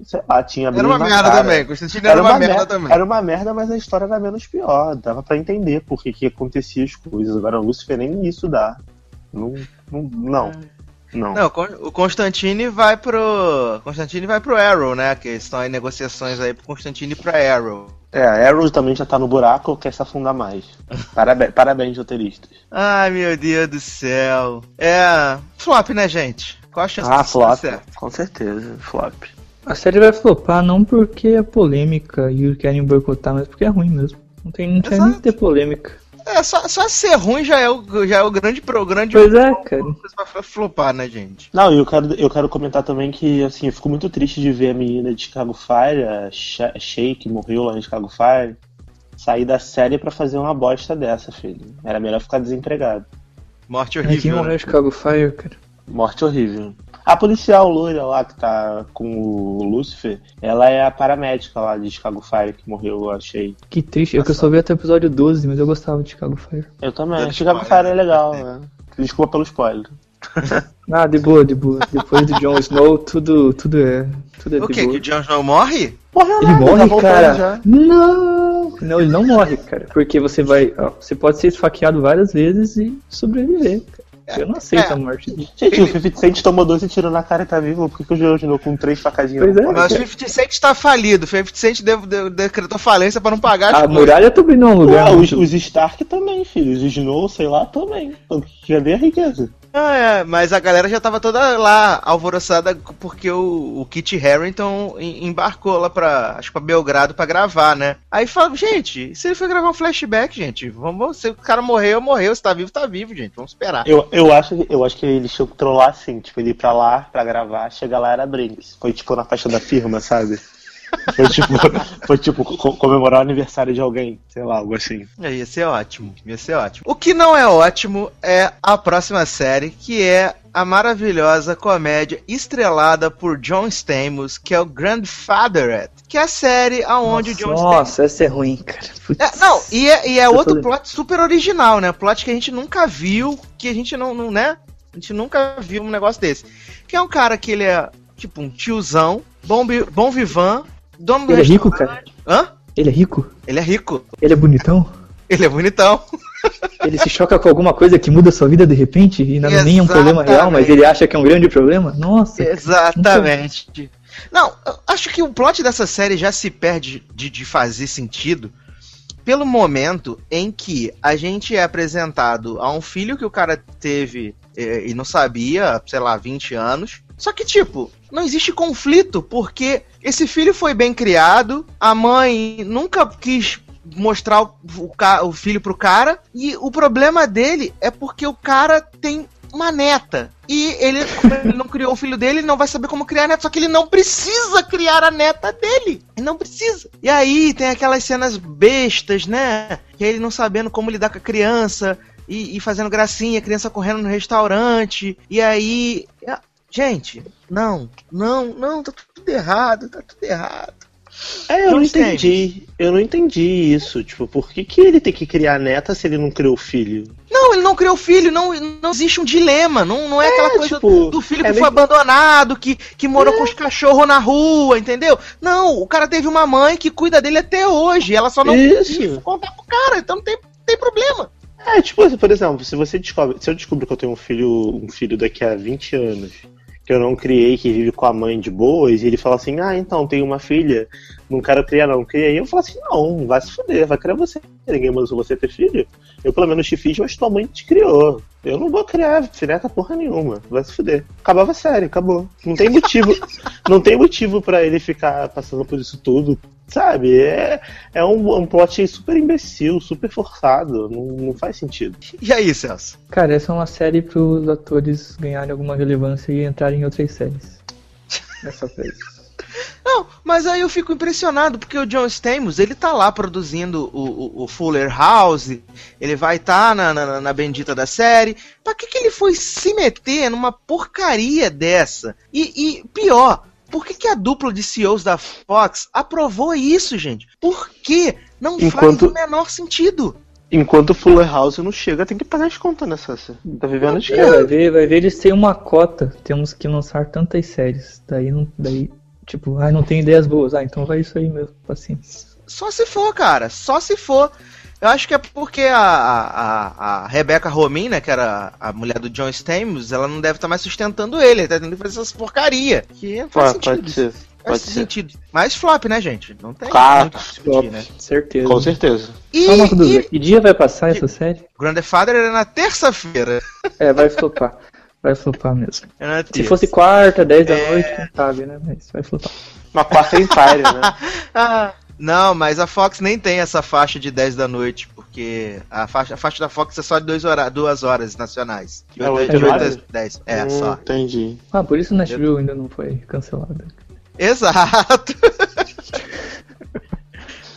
Sei lá, tinha Era uma merda cara. também, Constantino era, uma, merda, também. Era uma merda, mas a história era menos pior. Dava pra entender por que que acontecia as coisas. Agora, o Lucifer nem isso dá. Não. Não. Não. não. Não, o Constantine vai pro. Constantine vai pro Arrow, né? Que estão em negociações aí pro Constantine ir pra Arrow. É, a Arrow também já tá no buraco, quer se afundar mais. Parabéns, parabéns roteiristas. Ai, meu Deus do céu. É. Flop, né, gente? Qual a chance Ah, dar flop. Com certeza, flop. A série vai flopar não porque é polêmica e querem boicotar, mas porque é ruim mesmo. Não tem, não tem nem ter polêmica. É, só, só ser ruim já é o, já é o grande pro grande Pois é, cara. pra flopar, né, gente? Não, e eu quero, eu quero comentar também que, assim, eu fico muito triste de ver a menina de Chicago Fire, a Shay, que morreu lá em Chicago Fire, sair da série pra fazer uma bosta dessa, filho. Era melhor ficar desempregado. Morte Ai, Quem horrível. morreu né? em Chicago Fire, cara? Morte horrível. A policial loira lá que tá com o Lucifer, ela é a paramédica lá de Chicago Fire que morreu, eu achei. Que triste. Eu que só vi até o episódio 12, mas eu gostava de Chicago Fire. Eu também. Dando Chicago spoiler. Fire é legal, né? Desculpa pelo spoiler. Ah, de boa, de boa. Depois do Jon Snow, tudo, tudo é. Tudo é O de que? O Jon Snow morre? Morreu Ele nada, tá morre, voltando cara. já. Não! Não, ele não morre, cara. Porque você vai. ó, você pode ser esfaqueado várias vezes e sobreviver, cara. Eu não aceito É. a morte dele. Gente, o 50 Cent tomou 12 tiros na cara e tá vivo. Por que, que o Jon Snow com três facadinhas? Pois é. Mas o 50 Cent tá falido. O 50 Cent de- de- decretou falência pra não pagar A muralha também não é um lugar. Ah, os, os Stark também, filho. Os Snow, sei lá, também. Já vê a riqueza. Ah, é, mas a galera já tava toda lá alvoroçada porque o, o Kit Harington em- embarcou lá pra, acho pra Belgrado pra gravar, né? Aí fala, gente, se ele foi gravar um flashback, gente, vamos, se o cara morreu, morreu, se tá vivo, tá vivo, gente, vamos esperar. Eu, eu, acho, eu acho que eles tinham que trollar assim, tipo, ele ir pra lá pra gravar, chegar lá era Brinks. Foi tipo na festa da firma, sabe? Foi tipo, foi tipo co- comemorar o aniversário de alguém, sei lá, algo assim. É, ia ser ótimo, ia ser ótimo. O que não é ótimo é a próxima série, que é a maravilhosa comédia estrelada por John Stamos, que é o Grandfathered, que é a série aonde o John Stamos Nossa, essa é ruim, cara. É, não, e é, e é outro plot super original, né? Plot que a gente nunca viu, que a gente não, não, né? A gente nunca viu um negócio desse. Que é um cara que ele é, tipo, um tiozão, bom, bom vivan, dono do Ele é rico, restaurante. Hã? Ele é rico? Ele é rico. Ele é bonitão? Ele é bonitão. Ele se choca com alguma coisa que muda sua vida de repente e não é nem um problema real, mas ele acha que é um grande problema? Nossa. Exatamente. Não, acho que o plot dessa série já se perde de, de fazer sentido pelo momento em que a gente é apresentado a um filho que o cara teve eh, e não sabia, sei lá, 20 anos. Só que, tipo, não existe conflito, porque esse filho foi bem criado, a mãe nunca quis mostrar o, o, o filho pro cara, e o problema dele é porque o cara tem uma neta. E ele, ele não criou o filho dele, ele não vai saber como criar a neta. Só que ele não precisa criar a neta dele. Ele não precisa. E aí tem aquelas cenas bestas, né? Que é ele não sabendo como lidar com a criança. E, e fazendo gracinha, a criança correndo no restaurante. E aí. é- Gente, não, não, não, tá tudo errado, tá tudo errado. É, eu não entendi. Eu não entendi isso. Tipo, por que, que ele tem que criar neta se ele não criou filho? Não, ele não criou filho, não, não existe um dilema. Não, não é, aquela coisa tipo, do filho é que foi meio- abandonado, que, que morou com os cachorros na rua, entendeu? Não, o cara teve uma mãe que cuida dele até hoje. Ela só não Isso. contar pro cara, então não tem, tem problema. É, tipo, por exemplo, se você descobre. Se eu descubro que eu tenho um filho, um filho daqui a 20 anos, que eu não criei, que vive com a mãe de boas, e ele fala assim, ah, então, tenho uma filha, não quero criar, não, criei. Eu falo assim, não, vai se fuder, vai criar você. Ninguém mandou você ter filho. Eu pelo menos te fiz, mas tua mãe te criou. Eu não vou criar filheta porra nenhuma. Vai se fuder. Acabava a série, acabou. Não tem motivo. não tem motivo pra ele ficar passando por isso tudo. Sabe? É, é um, um plot super imbecil, super forçado. Não, não faz sentido. E aí, Celso? Cara, essa é uma série pros atores ganharem alguma relevância e entrarem em outras séries. É só pra isso. Não, mas aí eu fico impressionado, porque o John Stamos, ele tá lá produzindo o, o- o Fuller House, ele vai estar na, na, na bendita da série. Pra que, que ele foi se meter numa porcaria dessa? E, e pior, por que, que a dupla de CEOs da Fox aprovou isso, gente? Por quê? Não Enquanto- faz o menor sentido. Enquanto o Fuller House não chega, tem que pagar as contas nessa. Tá vivendo de É, vai ver, vai ver eles têm uma cota. Temos que lançar tantas séries. Daí não. Daí, tipo, ai, não tem ideias boas. Ah, então vai isso aí mesmo. Paciência. Só se for, cara. Só se for. Eu acho que é porque a, a, a Rebecca Romin, né, que era a mulher do John Stamos, ela não deve estar mais sustentando ele, ele tá tendo que fazer essas porcaria. Que não faz Pode, sentido. pode ser. Faz Pode ser. sentido. Mas flop, né, gente? Não tem Claro, muito discutir, né? Certeza. Com certeza. E, Só uma dúvida. e Que dia vai passar essa série? Grandfather era na terça-feira. É, vai flopar. Vai flopar mesmo. Na Se fosse quarta, 10 da É. noite, quem sabe, né? Mas vai flopar. Uma quarta Empire, né? Ah, não, mas a Fox nem tem essa faixa de 10 da noite, porque a faixa, a faixa da Fox é só de dois hora, duas horas nacionais. De É oito- oito de oito horas? às 10. É, Hum, só. Entendi. Ah, por isso Nashville ainda não foi cancelada. Exato.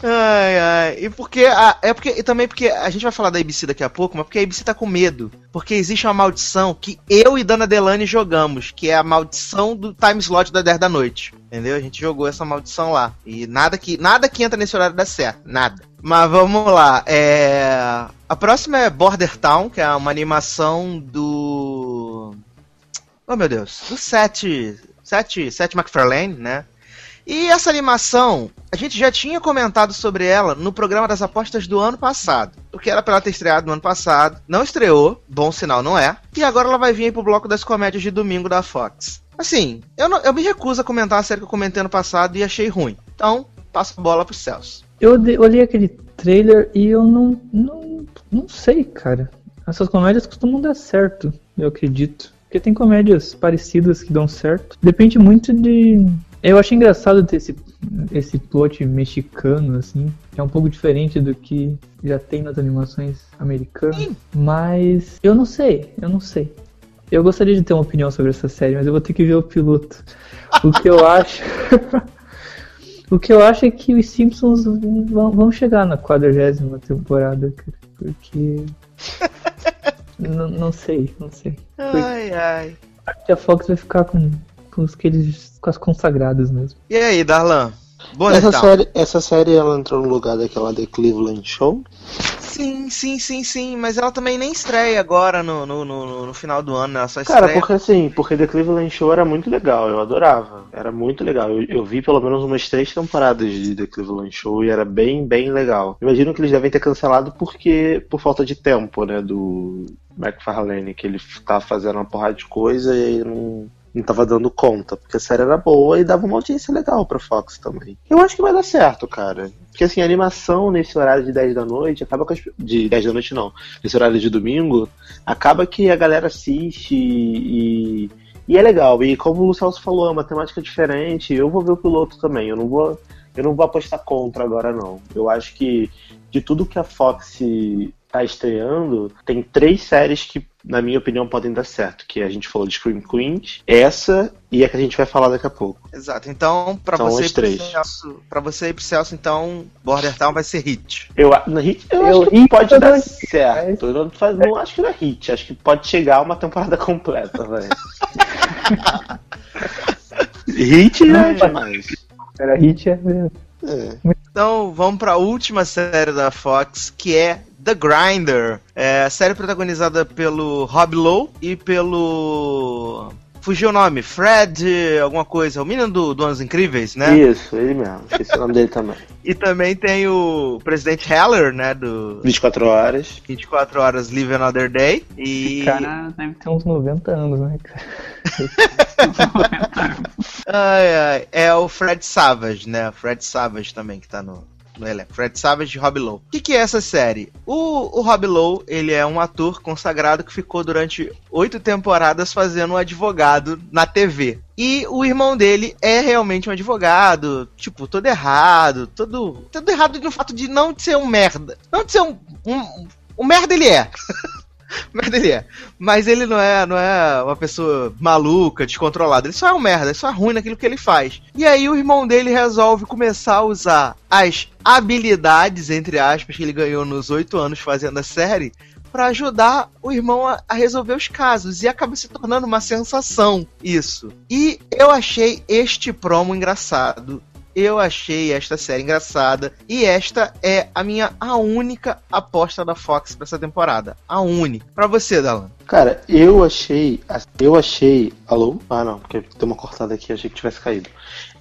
Ai, ai. E porque. A, é porque. E também porque a gente vai falar da ABC daqui a pouco, mas porque a ABC tá com medo. Porque existe uma maldição que eu e Dana Delane jogamos, que é a maldição do time slot da 10 da noite. Entendeu? A gente jogou essa maldição lá. E nada que, nada que entra nesse horário dá certo. Nada. Mas vamos lá. É... A próxima é Border Town, que é uma animação do. Oh meu Deus. Do Seth. Seth, Seth MacFarlane, né? E essa animação, a gente já tinha comentado sobre ela no programa das apostas do ano passado. Porque era pra ela ter estreado no ano passado. Não estreou, bom sinal não é. E agora ela vai vir aí pro bloco das comédias de domingo da Fox. Assim, eu, não- eu me recuso a comentar a série que eu comentei ano passado e achei ruim. Então, passo a bola pro Celso. Eu olhei aquele trailer e eu não, não. Não sei, cara. Essas comédias costumam dar certo, eu acredito. Porque tem comédias parecidas que dão certo. Depende muito de. Eu acho engraçado ter esse, esse plot mexicano, assim. que É um pouco diferente do que já tem nas animações americanas. Mas eu não sei, eu não sei. Eu gostaria de ter uma opinião sobre essa série, mas eu vou ter que ver o piloto. O que eu acho. O que eu acho é que os Simpsons vão, vão chegar na quadragésima temporada, cara. Porque. N- não sei, não sei. Ai, ai. Acho que a Fox vai ficar com, com os que eles. com as consagradas mesmo. E aí, Darlan? Boa Essa série, essa série ela entrou no lugar daquela The Cleveland Show. Sim, sim, sim, sim. Mas ela também nem estreia agora no, no, no, no final do ano, né? ela só Cara, estreia. porque assim, porque The Cleveland Show era muito legal, eu adorava. Era muito legal. Eu, eu vi pelo menos umas três temporadas de The Cleveland Show e era bem, bem legal. Imagino que eles devem ter cancelado porque por falta de tempo, né, do McFarlane, que ele tava fazendo uma porrada de coisa e aí não, não tava dando conta, porque a série era boa e dava uma audiência legal pra Fox também. Eu acho que vai dar certo, cara. Porque assim, a animação nesse horário de 10 da noite acaba com as... De 10 da noite não. Nesse horário de domingo, acaba que a galera assiste e, e é legal. E como o Celso falou, é uma temática diferente. Eu vou ver o piloto também. Eu não vou, eu não vou apostar contra agora, não. Eu acho que de tudo que a Fox tá estreando, tem três séries que, na minha opinião, podem dar certo. Que a gente falou de Scream Queens, essa e a que a gente vai falar daqui a pouco. Exato. Então, pra São você, ir pro três. Celso, pra você ir pro Celso, então, Border Town vai ser hit. Eu, a- hit, eu, Eu acho que hit pode dar não- certo. Eu não, faz- não acho que não é hit. Acho que pode chegar a uma temporada completa, velho. hit é demais. Era hit, é. É. Então, vamos pra última série da Fox, que é The Grinder. É a série protagonizada pelo Rob Lowe e pelo. Fugiu o nome, Fred, alguma coisa, o menino do, do Anos Incríveis, né? Isso, ele mesmo. Esqueci o nome dele também. E também tem o presidente Heller, né? Do 24 horas. 24 Horas Live Another Day. E. Esse cara deve ter uns 90 anos, né? Ai, ai, é o Fred Savage, né? O Fred Savage também que tá no, no elenco. Fred Savage e Rob Lowe. O que, que é essa série? O, o Rob Lowe, ele é um ator consagrado que ficou durante oito temporadas fazendo um advogado na TV. E o irmão dele é realmente um advogado, tipo, todo errado, todo, todo errado no fato de não ser um merda. Não de ser um. Um, um merda ele é. merda ele é. Mas ele não é, não é uma pessoa maluca, descontrolada. Ele só é um merda, ele só é ruim naquilo que ele faz. E aí o irmão dele resolve começar a usar as habilidades, entre aspas, que ele ganhou nos oito anos fazendo a série, pra ajudar o irmão a, a resolver os casos. E acaba se tornando uma sensação isso. E eu achei este promo engraçado. Eu achei esta série engraçada e esta é a minha a única aposta da Fox pra essa temporada. A única. Pra você, Dalan. Cara, eu achei. Eu achei. Alô? Ah, não, porque tem uma cortada aqui, achei que tivesse caído.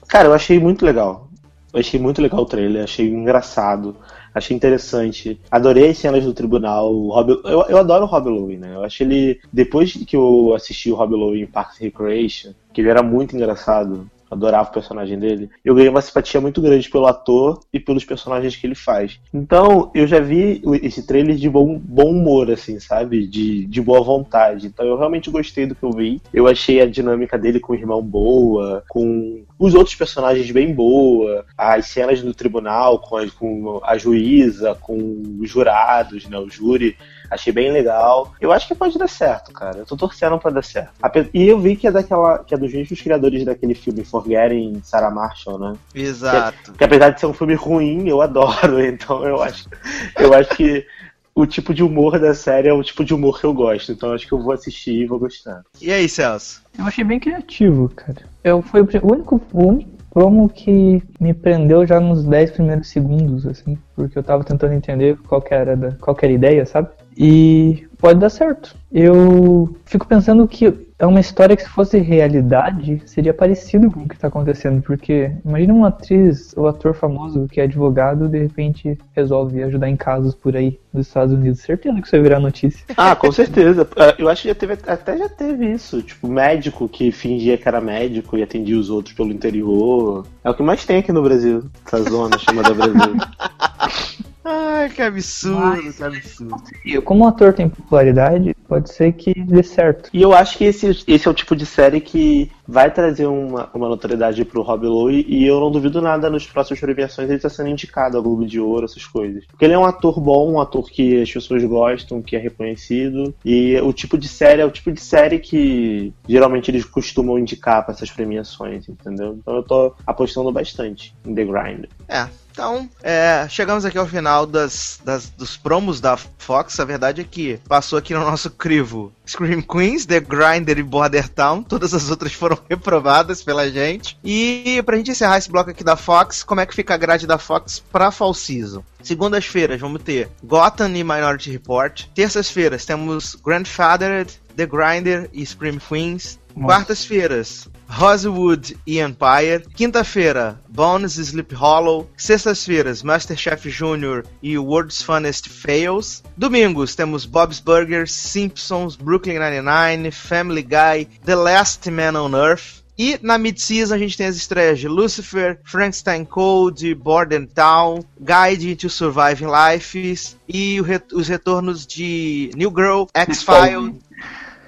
Cara, eu achei muito legal. Eu achei muito legal o trailer, achei engraçado, achei interessante. Adorei as cenas do tribunal. Rob, eu, eu adoro o Rob Lowe, né? Eu acho ele. Depois que eu assisti o Rob Lowe em Parks and Recreation, que ele era muito engraçado. Adorava o personagem dele. Eu ganhei uma simpatia muito grande pelo ator e pelos personagens que ele faz. Então, eu já vi esse trailer de bom, bom humor, assim, sabe? De, de boa vontade. Então, eu realmente gostei do que eu vi. Eu achei a dinâmica dele com o irmão boa, com os outros personagens bem boa, as cenas no tribunal com a, com a juíza, com os jurados, né? O júri. Achei bem legal. Eu acho que pode dar certo, cara. Eu tô torcendo pra dar certo. E eu vi que é daquela. que é dos mesmos criadores daquele filme Forgetting Sarah Marshall, né? Exato. Que apesar de ser um filme ruim, eu adoro. Então eu acho, eu acho que o tipo de humor da série é o tipo de humor que eu gosto. Então eu acho que eu vou assistir e vou gostar. E aí, Celso? Eu achei bem criativo, cara. Eu, foi o único, o único promo que me prendeu já nos 10 primeiros segundos, assim, porque eu tava tentando entender qual que era, da, qual que era a ideia, sabe? E pode dar certo. Eu fico pensando que é uma história que se fosse realidade seria parecido com o que tá acontecendo, porque imagina uma atriz ou ator famoso que é advogado de repente resolve ajudar em casos por aí dos Estados Unidos. Certeza que isso vai virar notícia. Ah, com certeza. Ah, Eu acho que já teve, até já teve isso. Tipo, médico que fingia que era médico e atendia os outros pelo interior. É o que mais tem aqui no Brasil. Essa zona chamada Brasil. Ai, que absurdo, que absurdo. E como o ator tem popularidade, pode ser que dê certo. E eu acho que esse, esse é o tipo de série que vai trazer uma, uma notoriedade pro Rob Lowe e eu não duvido nada nos próximos premiações ele tá sendo indicado ao Globo de Ouro, essas coisas. Porque ele é um ator bom, um ator que as pessoas gostam, que é reconhecido. E o tipo de série é o tipo de série que geralmente eles costumam indicar para essas premiações, entendeu? Então eu tô apostando bastante em The Grind. É, então, é, chegamos aqui ao final das, das- dos promos da Fox. A verdade é que passou aqui no nosso crivo Scream Queens, The Grinder e Border Town. Todas as outras foram reprovadas pela gente. E pra gente encerrar esse bloco aqui da Fox, como é que fica a grade da Fox pra Fall Season? Segundas-feiras vamos ter Gotham e Minority Report. Terças-feiras temos Grandfathered, The Grinder e Scream Queens. Quartas-feiras, Rosewood e Empire. Quinta-feira, Bones e Sleep Hollow. Sextas-feiras, Masterchef Jr. e World's Funniest Fails. Domingos, temos Bob's Burgers, Simpsons, Brooklyn Nine-Nine, Family Guy, The Last Man on Earth. E na mid-season a gente tem as estreias de Lucifer, Frankenstein Code, Border Town, Guide to Surviving Life e re- os retornos de New Girl, X-File.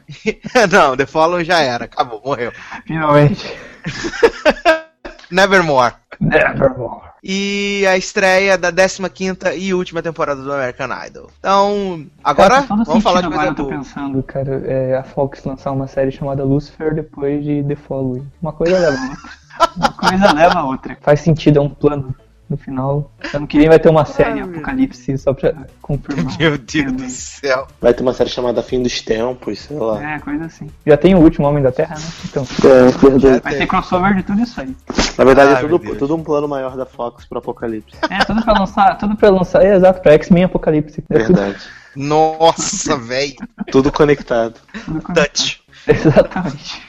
Não, The Fallen já era, acabou, morreu. Finalmente. Nevermore. Nevermore. e a estreia da 15ª e última temporada do American Idol. Então, agora Cara, vamos falar de coisa agora, eu tô boa. pensando, cara, é, a Fox lançar uma série chamada Lucifer depois de The Following. Uma coisa leva a outra. Uma coisa leva a outra. Faz sentido, é um plano. No final, ano que vem vai ter uma série Apocalipse só pra confirmar. Meu Deus do céu. Vai ter uma série chamada Fim dos Tempos, sei lá. É, coisa assim. Já tem o último Homem da Terra, né? Então, É, verdade. vai ter crossover de tudo isso aí. Na verdade, Ai, é tudo, tudo um plano maior da Fox pro Apocalipse. É, tudo pra lançar, tudo pra lançar, é exato, pra X-Men Apocalipse. É tudo, Verdade. Nossa, velho. Tudo conectado. tudo com- Touch. Exatamente.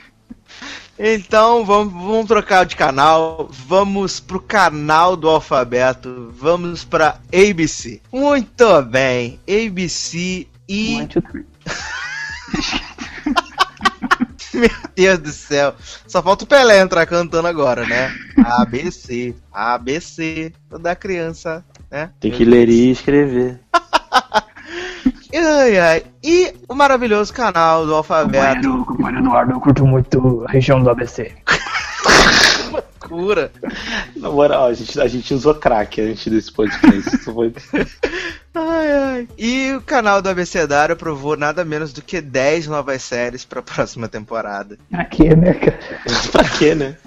Então vamos, vamos trocar de canal, vamos pro canal do alfabeto, vamos pra ABC. Muito bem, ABC e. One, two, three. Meu Deus do céu, só falta o Pelé entrar cantando agora, né? ABC, ABC, toda criança, né? Tem que ler e escrever. Ai, ai. E o maravilhoso canal do alfabeto, Companheiro, companheiro Eduardo, eu curto muito a região do ABC. cura. Na moral, a gente, a gente usou crack antes desse podcast. Isso foi... Ai, ai. E o canal do Abecedário aprovou nada menos do que 10 novas séries pra próxima temporada. Pra quê, né, cara? pra quê, né?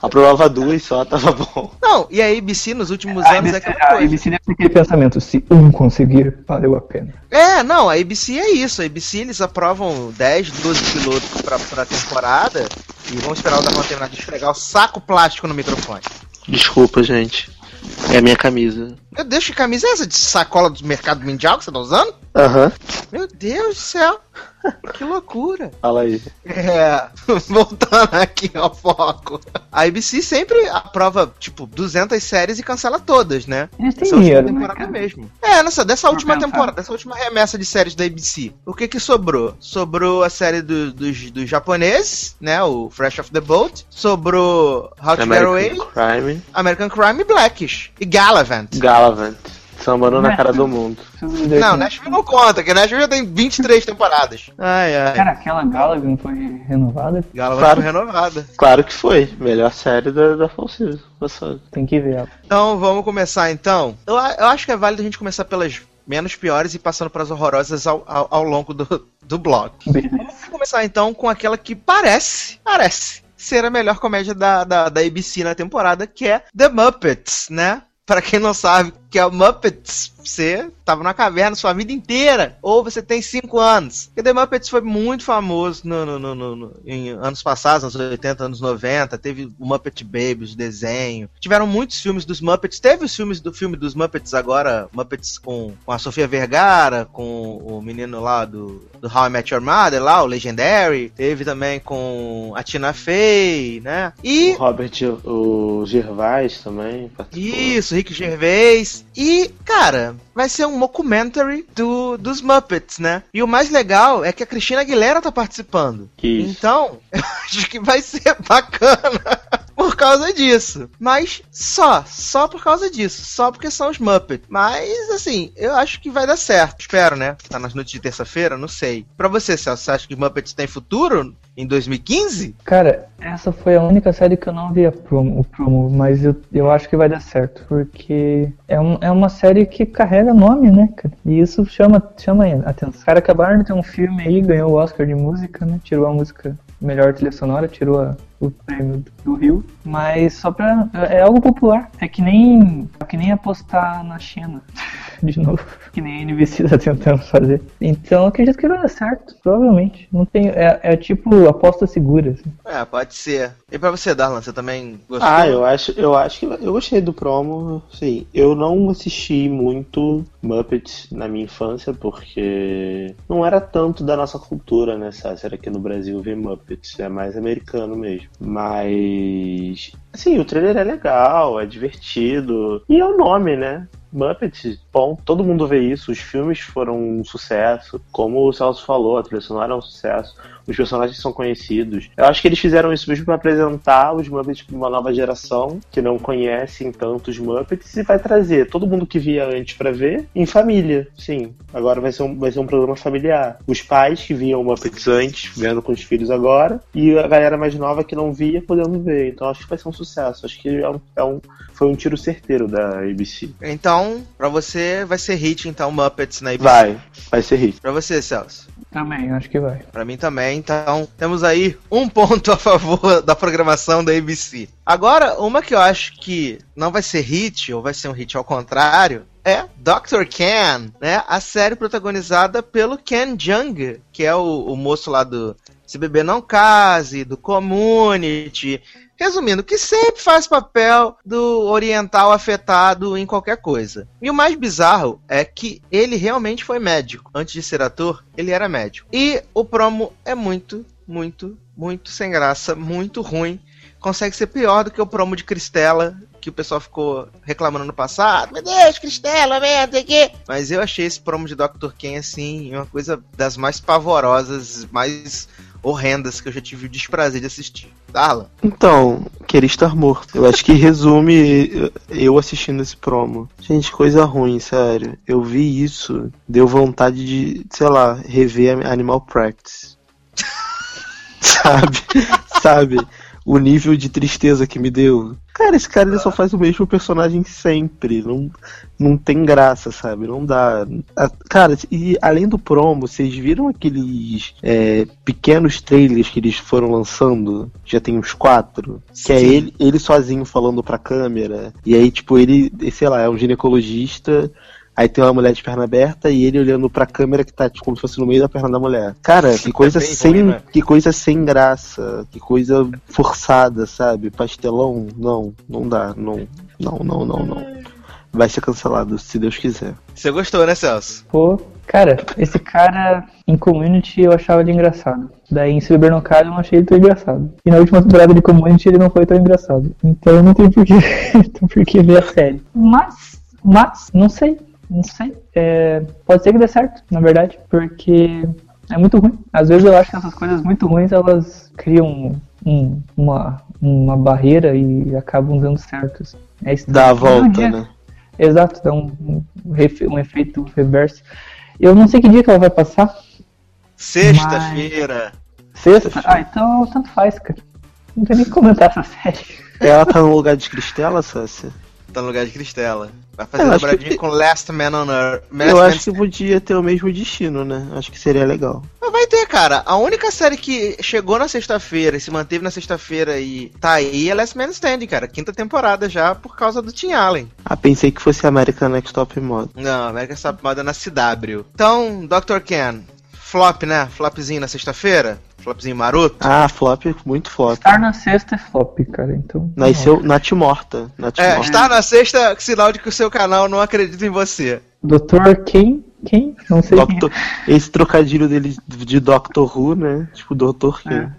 Aprovava duas só, tava bom. Não, e a ABC nos últimos A anos é ABC, aquela a coisa. ABC ter aquele pensamento, se um conseguir, valeu a pena. É, não, a ABC é isso. A ABC eles aprovam 10, 12 pilotos pra, pra temporada e vão esperar o Darman terminar de esfregar o saco plástico no microfone. Desculpa, gente. É a minha camisa. Meu Deus, que camisa é essa de sacola do mercado mundial que você tá usando? Aham. Meu Deus do céu. Que loucura. Fala aí. É, voltando aqui ao foco. A ABC sempre aprova, tipo, 200 séries e cancela todas, né? Eles têm Essa última dinheiro, né, temporada cara? mesmo. É, nessa, dessa Pra última pensar. temporada, dessa última remessa de séries da ABC. O que que sobrou? Sobrou a série do- dos, dos japoneses, né? O Fresh Off the Boat. Sobrou How to Get Away, American Crime. American Crime e Blackish. E Galavant. Galavant. Sambando na cara do mundo. Não, Nashville não conta, que Nashville já tem 23 temporadas. Ai, ai. Cara, aquela Galavian foi renovada? Galavant Claro. foi renovada. Claro que foi. Melhor série da, da Fall. Tem que ver ela. Então, vamos começar então. Eu, eu acho que é válido a gente começar pelas menos piores e passando para as horrorosas ao, ao, ao longo do, do blog. Beleza. Vamos começar então com aquela que parece, parece ser a melhor comédia da, da, da ABC na temporada, que é The Muppets, né? Pra quem não sabe que é o Muppets, você tava na caverna sua vida inteira, ou você tem 5 anos. Porque The Muppets foi muito famoso no, no- no- no- em anos passados, anos 80, anos 90. Teve o Muppet Babies, o desenho. Tiveram muitos filmes dos Muppets. Teve os filmes do filme dos Muppets agora, Muppets com, com a Sofia Vergara, com o menino lá do, do How I Met Your Mother, lá, o Legendary. Teve também com a Tina Fey, né? E O Robert o Gervais também participou. isso, Rick Gervais. E, cara, vai ser um mockumentary do, dos Muppets, né? E o mais legal é que a Cristina Aguilera tá participando. Isso. Então, eu acho que vai ser bacana por causa disso. Mas só, só por causa disso. Só porque são os Muppets. Mas, assim, eu acho que vai dar certo. Espero, né? Tá nas noites de terça-feira? Não sei. Pra você, Celso, você acha que os Muppets têm futuro em 2015? Cara, essa foi a única série que eu não vi promo, o promo, mas eu, eu acho que vai dar certo, porque é, um, é uma série que carrega nome, né, cara? E isso chama, chama atenção. Os caras acabaram de ter um filme aí, ganhou o Oscar de música, né? Tirou a música melhor trilha sonora, tirou a- o prêmio do Rio, mas só pra. É algo popular. É que nem. É que nem apostar na China. De novo. Que nem a NBC tá tentando fazer. Então eu acredito que vai dar certo, provavelmente. Não tem. É, é tipo aposta segura. assim. É, pode ser. E pra você, Darlan, você também gostou? Ah, eu acho, eu acho que eu gostei do promo. Sim, eu não assisti muito Muppets na minha infância porque não era tanto da nossa cultura, né? Será aqui no Brasil ver Muppets é mais americano mesmo. Mas assim, o trailer é legal, é divertido. E é o nome, né? Muppets bom, todo mundo vê isso, os filmes foram um sucesso, como o Celso falou, a trilha sonora é um sucesso, os personagens são conhecidos. Eu acho que eles fizeram isso mesmo para apresentar os Muppets para uma nova geração que não conhecem tanto os Muppets e vai trazer todo mundo que via antes para ver em família. Sim, agora vai ser, um, vai ser um programa familiar. Os pais que viam Muppets antes, vendo com os filhos agora, e a galera mais nova que não via podendo ver. Então acho que vai ser um sucesso. Acho que é um, é um, foi um tiro certeiro da ABC. Então, pra você vai ser hit, então, Muppets na ABC. Vai, vai ser hit. Pra você, Celso. Também, acho que vai. Pra mim também, então temos aí um ponto a favor da programação da ABC. Agora, uma que eu acho que não vai ser hit, ou vai ser um hit ao contrário, é Dr. Ken, né? A série protagonizada pelo Ken Jeong, que é o, o moço lá do Se Beber Não Case, do Community. Resumindo, que sempre faz papel do oriental afetado em qualquer coisa. E o mais bizarro é que ele realmente foi médico. Antes de ser ator, ele era médico. E o promo é muito, muito, muito sem graça, muito ruim. Consegue ser pior do que o promo de Cristela, que o pessoal ficou reclamando no passado. Meu Deus, Cristela, merda, aqui. Mas eu achei esse promo de Dr. Ken, assim, uma coisa das mais pavorosas, mais horrendas que eu já tive o desprazer de assistir. Darla. Então, queria estar morto. Eu acho que resume eu assistindo esse promo. Gente, coisa ruim, sério. Eu vi isso, deu vontade de, sei lá, rever Animal Practice. sabe? sabe? O nível de tristeza que me deu. Cara, esse cara ele só faz o mesmo personagem sempre. Não, não tem graça, sabe? Não dá. A- Cara, e além do promo, vocês viram aqueles é, pequenos trailers que eles foram lançando? Já tem uns quatro. Que é Sim. ele, ele sozinho falando pra câmera. E aí, tipo, ele, sei lá, é um ginecologista. Aí tem uma mulher de perna aberta e ele olhando pra câmera que tá tipo, como se fosse no meio da perna da mulher. Cara, que coisa bem sem. ruim, né? Que coisa sem graça. Que coisa forçada, sabe? Pastelão, não, não dá. Não, não, não, não, não. Vai ser cancelado, se Deus quiser. Você gostou, né, Celso? Pô, cara, esse cara em Community eu achava ele engraçado. Daí em Silver No Card eu não achei ele tão engraçado. E na última temporada de Community ele não foi tão engraçado. Então não tem porquê, não tem porquê ver a série. Mas, mas, não sei, não sei. É, pode ser que dê certo, na verdade, porque é muito ruim. Às vezes eu acho que essas coisas muito ruins elas criam um- uma, uma barreira e acabam dando certo. assim. É. Dá a volta, dia- né? Exato, dá um, um, um efeito reverso. Eu não sei que dia que ela vai passar. Sexta-feira. Sexta? Ah, então tanto faz, cara. Não tem nem que comentar essa série. Ela tá no lugar de Cristela, Sácia? Tá no lugar de Cristela. Vai fazer Eu acho dobradinha que- com Last Man on Earth. Last Eu Man- acho que podia ter o mesmo destino, né? Acho que seria legal. Mas vai ter, cara. A única série que chegou na sexta-feira e se manteve na sexta-feira e tá aí é Last Man Standing, cara. Quinta temporada já por causa do Tim Allen. Ah, pensei que fosse American Next Top Model. Não, América Top Moda na CW. Então, Dr. Ken, flop, né? Flopzinho na sexta-feira? Flopzinho maroto? Ah, flop, muito flop. Estar na sexta é flop, cara. Então. Nasceu Nath Morta. Nath É, Morta. estar na sexta, sinal de que o seu canal não acredita em você. Doutor quem? Quem? Não sei quem. Doctor- Esse trocadilho dele de Doctor Who, né? Tipo, Doutor quem? É.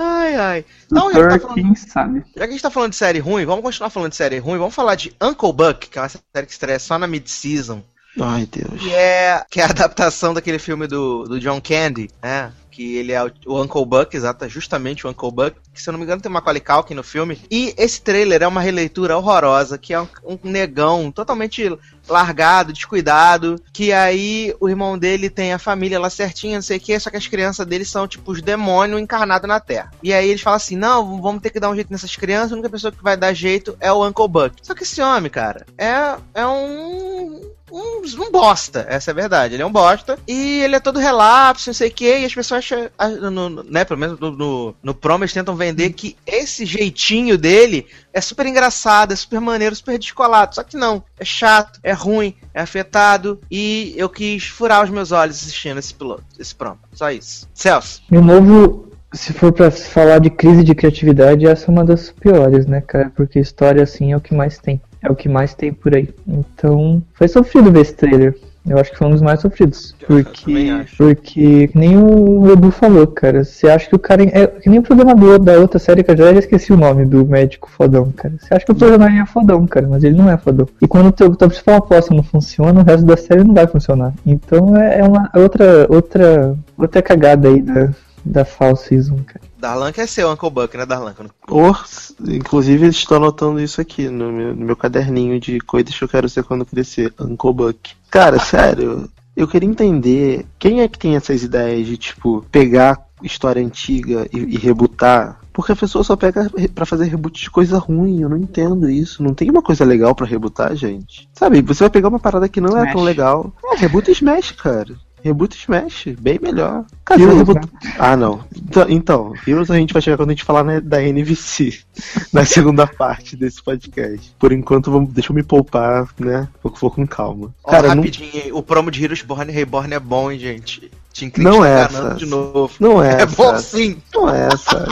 Ai, ai. É. Então, já que, tá Doutor falando, quem sabe. já que a gente tá falando de série ruim, vamos continuar falando de série ruim. Vamos falar de Uncle Buck, que é uma série que estreia só na mid-season. Ai, Deus. Que é, que é a adaptação daquele filme do, do John Candy, né? Que ele é o, Uncle Buck, exato, justamente o Uncle Buck. Que se eu não me engano tem uma Culkin no filme. E esse trailer é uma releitura horrorosa, que é um, um negão totalmente largado, descuidado. Que aí o irmão dele tem a família lá certinha, não sei o que, só que as crianças dele são tipo os demônios encarnados na Terra. E aí eles falam assim: não, vamos ter que dar um jeito nessas crianças, a única pessoa que vai dar jeito é o Uncle Buck. Só que esse homem, cara, é, é um um, um bosta, essa é a verdade. Ele é um bosta e ele é todo relapso, não sei o que, e as pessoas acham, no, no- né, pelo menos no, no, no promo eles tentam vender que esse jeitinho dele é super engraçado, é super maneiro, super descolado. Só que não, é chato, é ruim, é afetado e eu quis furar os meus olhos assistindo esse piloto, esse promo. Só isso. Celso. O novo, se for pra falar de crise de criatividade, essa é uma das piores, né, cara? Porque história assim é o que mais tem. É o que mais tem por aí. Então, foi sofrido ver esse trailer. Eu acho que foi um dos mais sofridos. Porque, porque que nem o Edu falou, cara. Você acha que o cara. É que nem o programador da outra série que eu já esqueci o nome do médico fodão, cara. Você acha que o programador é fodão, cara, mas ele não é fodão. E quando o teu, tua principal aposta não funciona, o resto da série não vai funcionar. Então é, é uma outra, outra, outra cagada aí da, da Fall Season, cara. Darlan quer ser o Uncle Buck, né, Darlan? Or, inclusive, estou anotando isso aqui no meu, no meu caderninho de coisas que eu quero ser quando crescer. Uncle Buck. Cara, sério, eu queria entender quem é que tem essas ideias de, tipo, pegar história antiga e, e rebutar. Porque a pessoa só pega pra fazer reboot de coisa ruim, eu não entendo isso. Não tem uma coisa legal pra rebutar, gente. Sabe, você vai pegar uma parada que não é tão Smash. legal. É, e smash, cara. E smash, bem melhor. Cara, Heroes, vai rebutar- Ah, não. Então, então, Heroes a gente vai chegar quando a gente falar né, da NVC, na segunda parte desse podcast. Por enquanto, vamos, deixa eu me poupar, né? Vou, vou com calma. Ó, Cara, não, rapidinho, aí, o promo de Heroes Born e Reborn é bom, hein, gente? Clint Não é enganando essa. de novo. não é É bom essa. sim. Não é essa.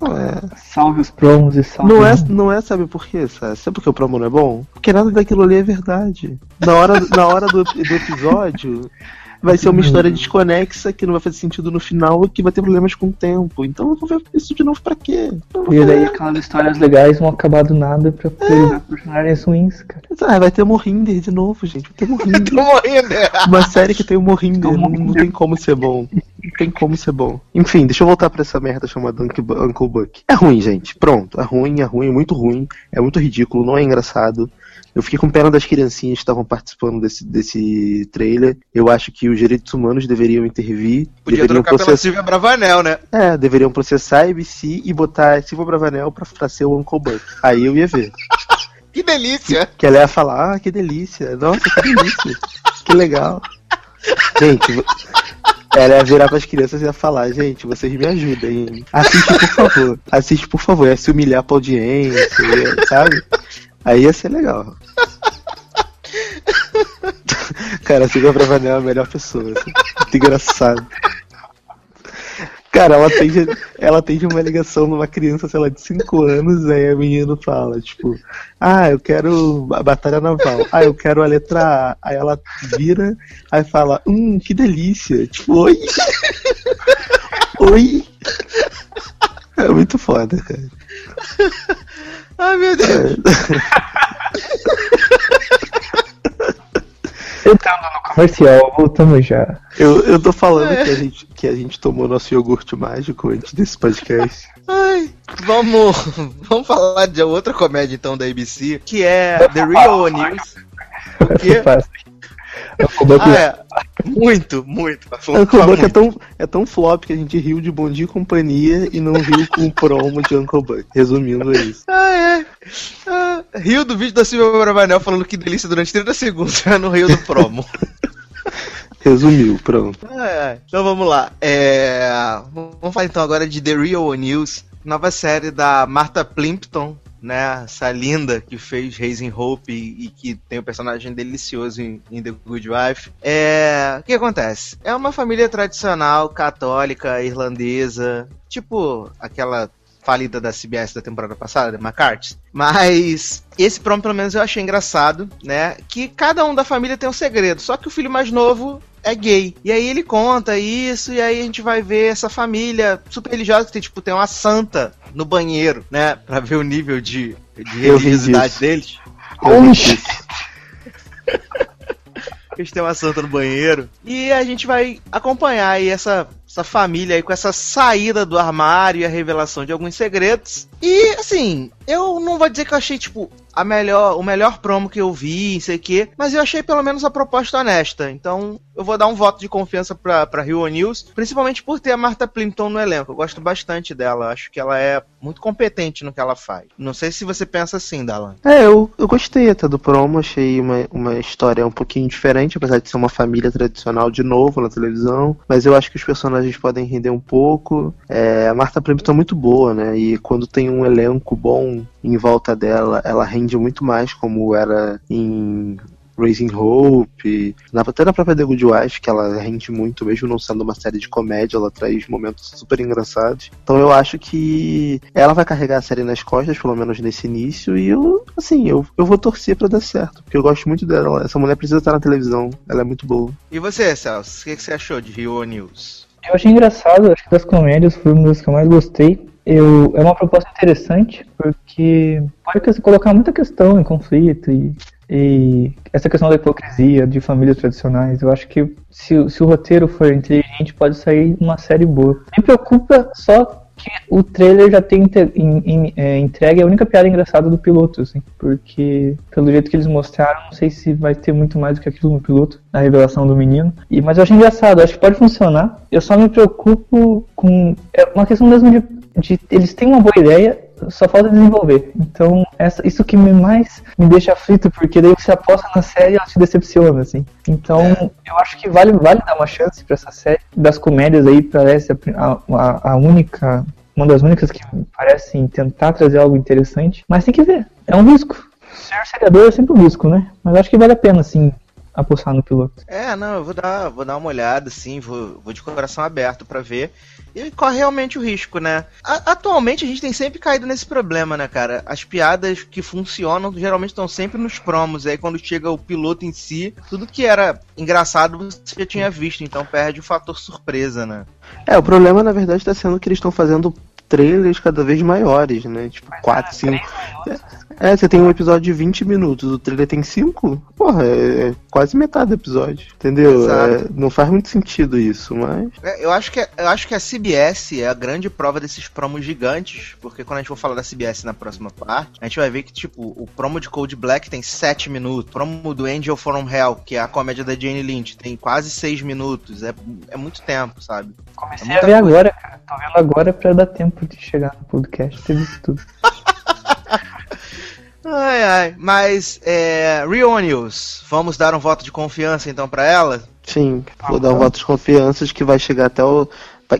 Não é. Salve os promos e salve. Não é, não é, sabe por quê, Sabe? Sabe por que o promo não é bom? Porque nada daquilo ali é verdade. Na hora, na hora do, do episódio, vai ser uma história desconexa que não vai fazer sentido no final e que vai ter problemas com o tempo. Então eu vou ver isso de novo pra quê? E daí aquelas histórias legais vão acabar do nada pra priorizar personagens ruins, cara. Ah, vai ter Morrinder de novo, gente. Vai ter Morrinder. Tô morrendo. né? Uma série que tem o Morrinder. O Não, Morrinder. não tem como ser bom. Não tem como ser bom. Enfim, deixa eu voltar pra essa merda chamada Uncle Buck. É ruim, gente. Pronto. É ruim, é ruim, é muito ruim. É muito ridículo, não é engraçado. Eu fiquei com pena das criancinhas que estavam participando desse, desse trailer. Eu acho que os direitos humanos deveriam intervir. Podia deveriam trocar pela processar. Silvia Bravanel, né? É, deveriam processar a ABC e botar a Silva Bravanel pra, pra ser o Uncle Buck. Aí eu ia ver. Que delícia. Que ela ia falar, ah, que delícia. Nossa, que delícia. que legal. Gente, ela ia virar pras crianças e ia falar, gente, vocês me ajudem. Assiste, por favor. Assiste, por favor. Ia se humilhar pra audiência, ia- sabe? Aí ia ser legal. Cara, a Silvia Bravanel é a melhor pessoa. assim. Muito engraçado. Cara, ela atende, ela atende uma ligação numa criança, sei lá, de 5 anos, aí a menina fala, tipo, ah, eu quero a batalha naval, ah, eu quero a letra A. Aí ela vira, aí fala, hum, que delícia. Tipo, oi? oi? É muito foda, cara. Ai, meu Deus. Entrando no comercial, voltamos já. Eu, eu tô falando que, a gente, que a gente tomou nosso iogurte mágico antes desse podcast. Ai, vamos, vamos falar de outra comédia então da ABC, que é The Real News. O quê? Vou Ah, é. Muito, muito. O Uncle Buck é tão, é tão flop que a gente riu de Bom Dia e Companhia e não riu com o promo de Uncle Buck. Resumindo, é isso. Ah, é. Ah, rio do vídeo da Silvia Bravanel falando que delícia durante 30 segundos no rio do promo. Resumiu, pronto. Ah, é. Então vamos lá. É, Vamos falar então agora de The Real News, nova série da Martha Plimpton, né? Essa linda que fez Raising Hope e, e que tem um personagem delicioso em, em The Good Wife. É... O que acontece? É uma família tradicional, católica, irlandesa, tipo aquela falida da CBS da temporada passada, McCarthy. Mas esse promo, pelo menos, eu achei engraçado, né? Que cada um da família tem um segredo, só que o filho mais novo é gay. E aí ele conta isso, e aí a gente vai ver essa família super religiosa que tem, tipo, tem uma santa no banheiro, né? Pra ver o nível de, de religiosidade deles. Oxi! Eles têm uma santa no banheiro. E a gente vai acompanhar aí essa, essa família aí com essa saída do armário e a revelação de alguns segredos. E assim, eu não vou dizer que eu achei, tipo, a melhor, o melhor promo que eu vi, sei o quê, mas eu achei pelo menos a proposta honesta. Então, eu vou dar um voto de confiança pra, pra Rio News, principalmente por ter a Martha Plimpton no elenco. Eu gosto bastante dela, acho que ela é muito competente no que ela faz. Não sei se você pensa assim, Dalan. É, eu, eu gostei até do promo, achei uma, uma história um pouquinho diferente, apesar de ser uma família tradicional de novo na televisão. Mas eu acho que os personagens podem render um pouco. É, a Martha Plimpton é muito boa, né? E quando tem um elenco bom em volta dela, ela rende muito mais, como era em Raising Hope, na- até na própria The Good Wife, que ela rende muito, mesmo não sendo uma série de comédia, ela traz momentos super engraçados. Então eu acho que ela vai carregar a série nas costas, pelo menos nesse início, e eu, assim, eu, eu vou torcer pra dar certo, porque eu gosto muito dela. Essa mulher precisa estar na televisão, ela é muito boa. E você, Celso, o que, que você achou de Rio News? Eu achei engraçado, acho que das comédias foi uma das que eu mais gostei. Eu, é uma proposta interessante, porque pode colocar muita questão em conflito e, e essa questão da hipocrisia de famílias tradicionais. Eu acho que se, se o roteiro for inteligente, pode sair uma série boa. Me preocupa só que o trailer já tem em- em- é, entregue a única piada engraçada do piloto, assim, porque pelo jeito que eles mostraram, não sei se vai ter muito mais do que aquilo no piloto, a revelação do menino. E, mas eu achei engraçado, acho que pode funcionar. Eu só me preocupo com. É uma questão mesmo de, de- Eles têm uma boa ideia, só falta desenvolver. Então, essa, isso que me mais me deixa aflito, porque daí você aposta na série e ela te decepciona, assim. Então, eu acho que vale, vale dar uma chance pra essa série. Das comédias aí, parece a, a, a única. Uma das únicas que parecem tentar trazer algo interessante. Mas tem que ver. É um risco. Ser seriador é sempre um risco, né? Mas acho que vale a pena, assim, apostar no piloto. É, não, eu vou dar, vou dar uma olhada, sim, vou, vou de coração aberto pra ver. E corre realmente o risco, né? A- atualmente a gente tem sempre caído nesse problema, né, cara? As piadas que funcionam geralmente estão sempre nos promos. Aí quando chega o piloto em si, tudo que era engraçado você já tinha visto, então perde o fator surpresa, né? É, o problema na verdade tá sendo que eles estão fazendo trailers cada vez maiores, né? Tipo, 4, 5. É, você tem um episódio de 20 minutos, o trailer tem 5. Porra, é, é quase metade do episódio, entendeu? Exato. É, não faz muito sentido isso, mas. É, Eu acho, que, eu acho que a CBS é a grande prova desses promos gigantes, porque quando a gente for falar da CBS na próxima parte, a gente vai ver que, tipo, o promo de Cold Black tem 7 minutos, o promo do Angel from Hell, que é a comédia da Jane Lynch, tem quase 6 minutos, é, é muito tempo, sabe? Comecei É a ver coisa. agora, cara. Tô vendo agora pra dar tempo de chegar no podcast, ter visto tudo. Ai, ai, mas, é, Real News, vamos dar um voto de confiança então pra ela? Sim, vou dar um voto de confiança de que vai chegar até o.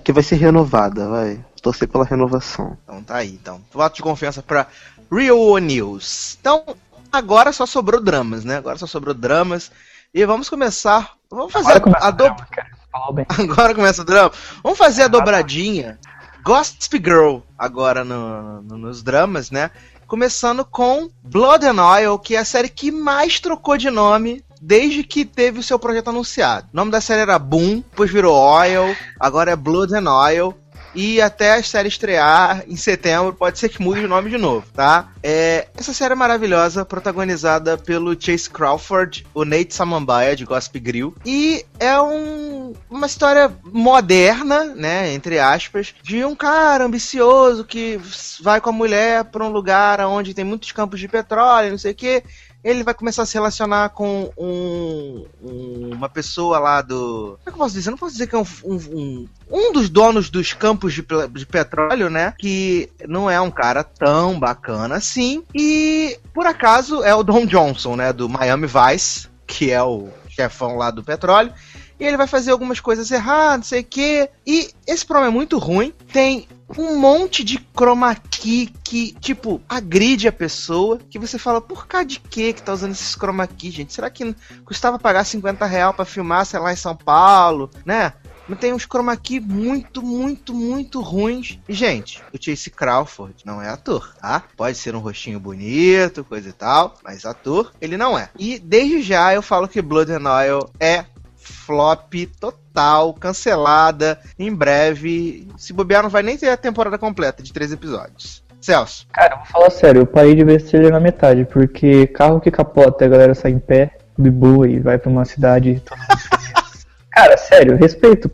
que vai ser renovada, vai. Torcer pela renovação. Então tá aí, então. Voto de confiança pra Real News. Então, agora só sobrou dramas, né? Agora só sobrou dramas. E vamos começar. Vamos fazer Agora começa a, a o do... drama. Agora começa o drama. Vamos fazer a dobradinha. Gossip Girl agora no- no- nos dramas, né? Começando com Blood and Oil, que é a série que mais trocou de nome desde que teve o seu projeto anunciado. O nome da série era Boom, depois virou Oil, agora é Blood and Oil. E até a série estrear em setembro, pode ser que mude o nome de novo, tá? É, essa série é maravilhosa, protagonizada pelo Chase Crawford, o Nate Samambaia, de Gossip Grill. E é um- uma história moderna, né, entre aspas, de um cara ambicioso que vai com a mulher pra um lugar onde tem muitos campos de petróleo, não sei o quê. Ele vai começar a se relacionar com um- um- uma pessoa lá do. Que eu posso dizer? Eu não posso dizer que é um, um, um- dos donos dos campos de, de petróleo, né? Que não é um cara tão bacana assim. E por acaso é o Don Johnson, né? Do Miami Vice, que é o chefão lá do petróleo. E ele vai fazer algumas coisas erradas, não sei o quê. E esse programa é muito ruim. Tem um monte de chroma key que, tipo, agride a pessoa. Que você fala, por causa de quê que tá usando esses chroma key, gente? Será que custava pagar 50 real pra filmar, sei lá, em São Paulo, né? Mas tem uns chroma key muito, muito, muito ruins. E, gente, o Chase Crawford não é ator, tá? Pode ser um rostinho bonito, coisa e tal, mas ator ele não é. E desde já eu falo que Blood and Oil é flop total, cancelada, em breve. Se bobear, não vai nem ter a temporada completa de três episódios. Celso. Cara, eu vou falar sério, eu parei de ver trailer na metade, porque carro que capota a galera sai em pé, de boa e vai pra uma cidade. Cara, sério, respeito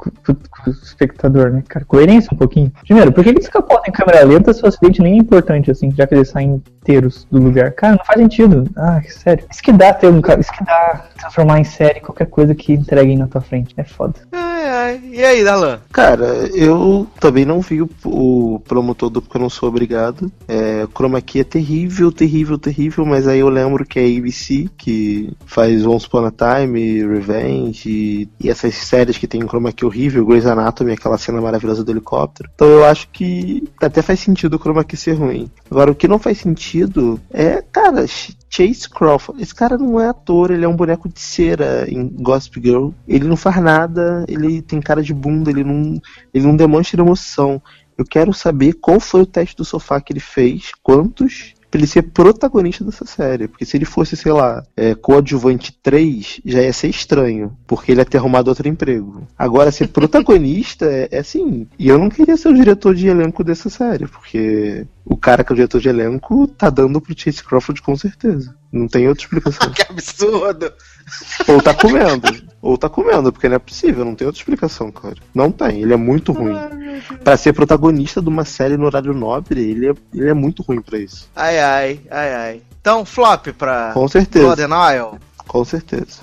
espectador, né? Cara, coerência um pouquinho. Primeiro, por que eles capotam em câmera lenta se o acidente nem é importante, assim, já que eles saem inteiros do lugar? Cara, não faz sentido. Ah, sério. Isso que dá ter um Isso que dá transformar em série qualquer coisa que entreguem na tua frente. É foda. Ai. E aí, Dalan? Cara, eu também não vi o, o promo todo porque eu não sou obrigado. É, o Chroma Key é terrível, terrível, terrível, mas aí eu lembro que é a ABC que faz Once Upon a Time, Revenge e, e essas séries que tem um Chroma Key horrível, Grey's Anatomy, aquela cena maravilhosa do helicóptero. Então eu acho que até faz sentido o Chroma Key ser ruim. Agora, o que não faz sentido é, cara, Chase Crawford. Esse cara não é ator, ele é um boneco de cera em Gossip Girl. Ele não faz nada, ele tem cara de bunda, ele não, ele não demonstra emoção. Eu quero saber qual foi o teste do sofá que ele fez, quantos, pra ele ser protagonista dessa série. Porque se ele fosse, sei lá, é, coadjuvante 3, já ia ser estranho. Porque ele ia ter arrumado outro emprego. Agora, ser protagonista é, é assim. E eu não queria ser o diretor de elenco dessa série. Porque o cara que é o diretor de elenco tá dando pro Chase Crawford com certeza. Não tem outra explicação. que absurdo! Ou tá comendo. Ou tá comendo, porque não é possível, não tem outra explicação, cara. Não tem, ele é muito ruim. Pra ser protagonista de uma série no horário nobre, ele é, ele é muito ruim pra isso. Ai, ai, ai, ai. Então, flop pra Com certeza. Blood and Oil? Com certeza.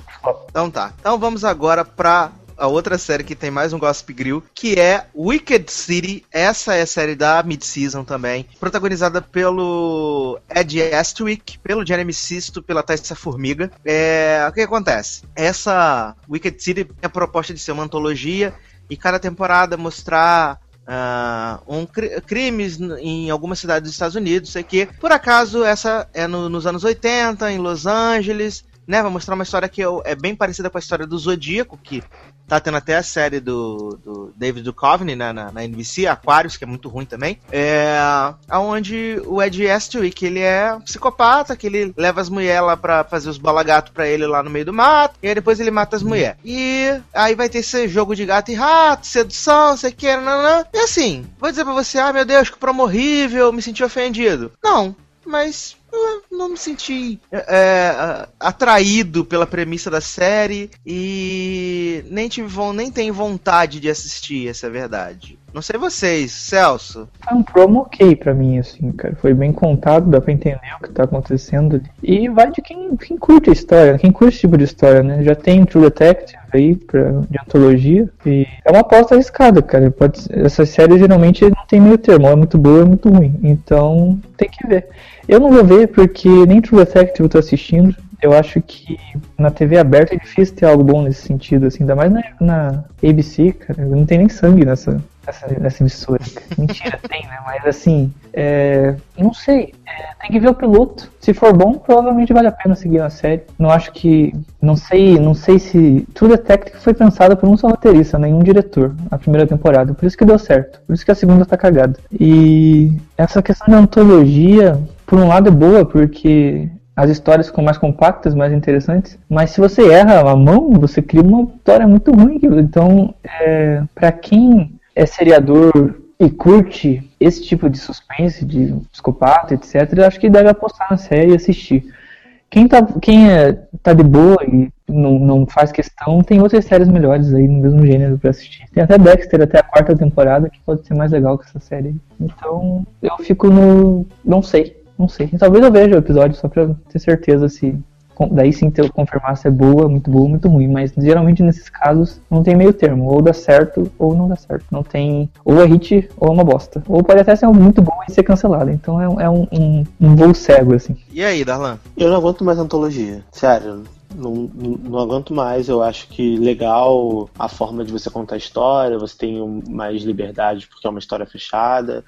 Então tá. Então vamos agora pra a outra série que tem mais um Gossip Grill, que é Wicked City. Essa é a série da mid-season também, protagonizada pelo Ed Astwick, pelo Jeremy Sisto, pela Tessa Formiga. É, o que acontece? Essa Wicked City tem a proposta de ser uma antologia e cada temporada mostrar ah, um cri- crimes em alguma cidade dos Estados Unidos, sei que. Por acaso, essa é no- nos anos 80, em Los Angeles, né? Vai mostrar uma história que eu- é bem parecida com a história do Zodíaco, que tá tendo até a série do, do David Duchovny né, na, na NBC, Aquarius, que é muito ruim também. É. Onde o Ed Astwick, ele é um psicopata, que ele leva as mulheres lá pra fazer os balagatos pra ele lá no meio do mato, e aí depois ele mata as mulheres. E aí vai ter esse jogo de gato e rato, sedução, sei que, nanã. E assim, vou dizer pra você, ah meu Deus, que promo horrível, me senti ofendido. Não, mas não me senti é, a- atraído pela premissa da série e nem tive nem tenho vontade de assistir, essa é a verdade. Não sei vocês, Celso. Foi um promo ok pra mim, assim, cara. Foi bem contado, dá pra entender o que tá acontecendo. E vai de quem, quem curte a história, quem curte esse tipo de história, né? Já tem True Detective aí pra, de antologia. E é uma aposta arriscada, cara. Pode, essas séries geralmente não tem meio termo, é muito boa é muito ruim. Então tem que ver. Eu não vou ver porque nem True Detective eu tô assistindo. Eu acho que na TV aberta é difícil ter algo bom nesse sentido, assim, ainda mais na, na ABC, cara. Não tem nem sangue nessa, nessa, nessa emissora. Mentira, tem, né? Mas assim, é, não sei. É, tem que ver o piloto. Se for bom, provavelmente vale a pena seguir a série. Não acho que. Não sei, não sei se. True Detective foi pensada por um só roteirista, nenhum diretor, a primeira temporada. Por isso que deu certo. Por isso que a segunda tá cagada. E essa questão da antologia, por um lado é boa, porque as histórias ficam mais compactas, mais interessantes. Mas se você erra a mão, você cria uma história muito ruim. Então, é, para quem é seriador e curte esse tipo de suspense, de psicopata, etc., eu acho que deve apostar na série e assistir. Quem tá, quem é, tá de boa e não, não faz questão, tem outras séries melhores aí no mesmo gênero pra assistir. Tem até Dexter até a quarta temporada, que pode ser mais legal que essa série. Então, eu fico no. não sei. Não sei. Talvez eu veja o episódio só pra ter certeza se. Daí sim ter confirmar se é boa, muito boa, muito ruim. Mas geralmente nesses casos não tem meio termo. Ou dá certo ou não dá certo. Não tem. Ou é hit ou é uma bosta. Ou pode até ser muito bom e ser cancelado. Então é, um- é um, um, um voo cego, assim. E aí, Darlan? Eu não aguento mais antologia, sério. Não, não, não aguento mais, eu acho que legal a forma de você contar a história, você tem um- mais liberdade porque é uma história fechada.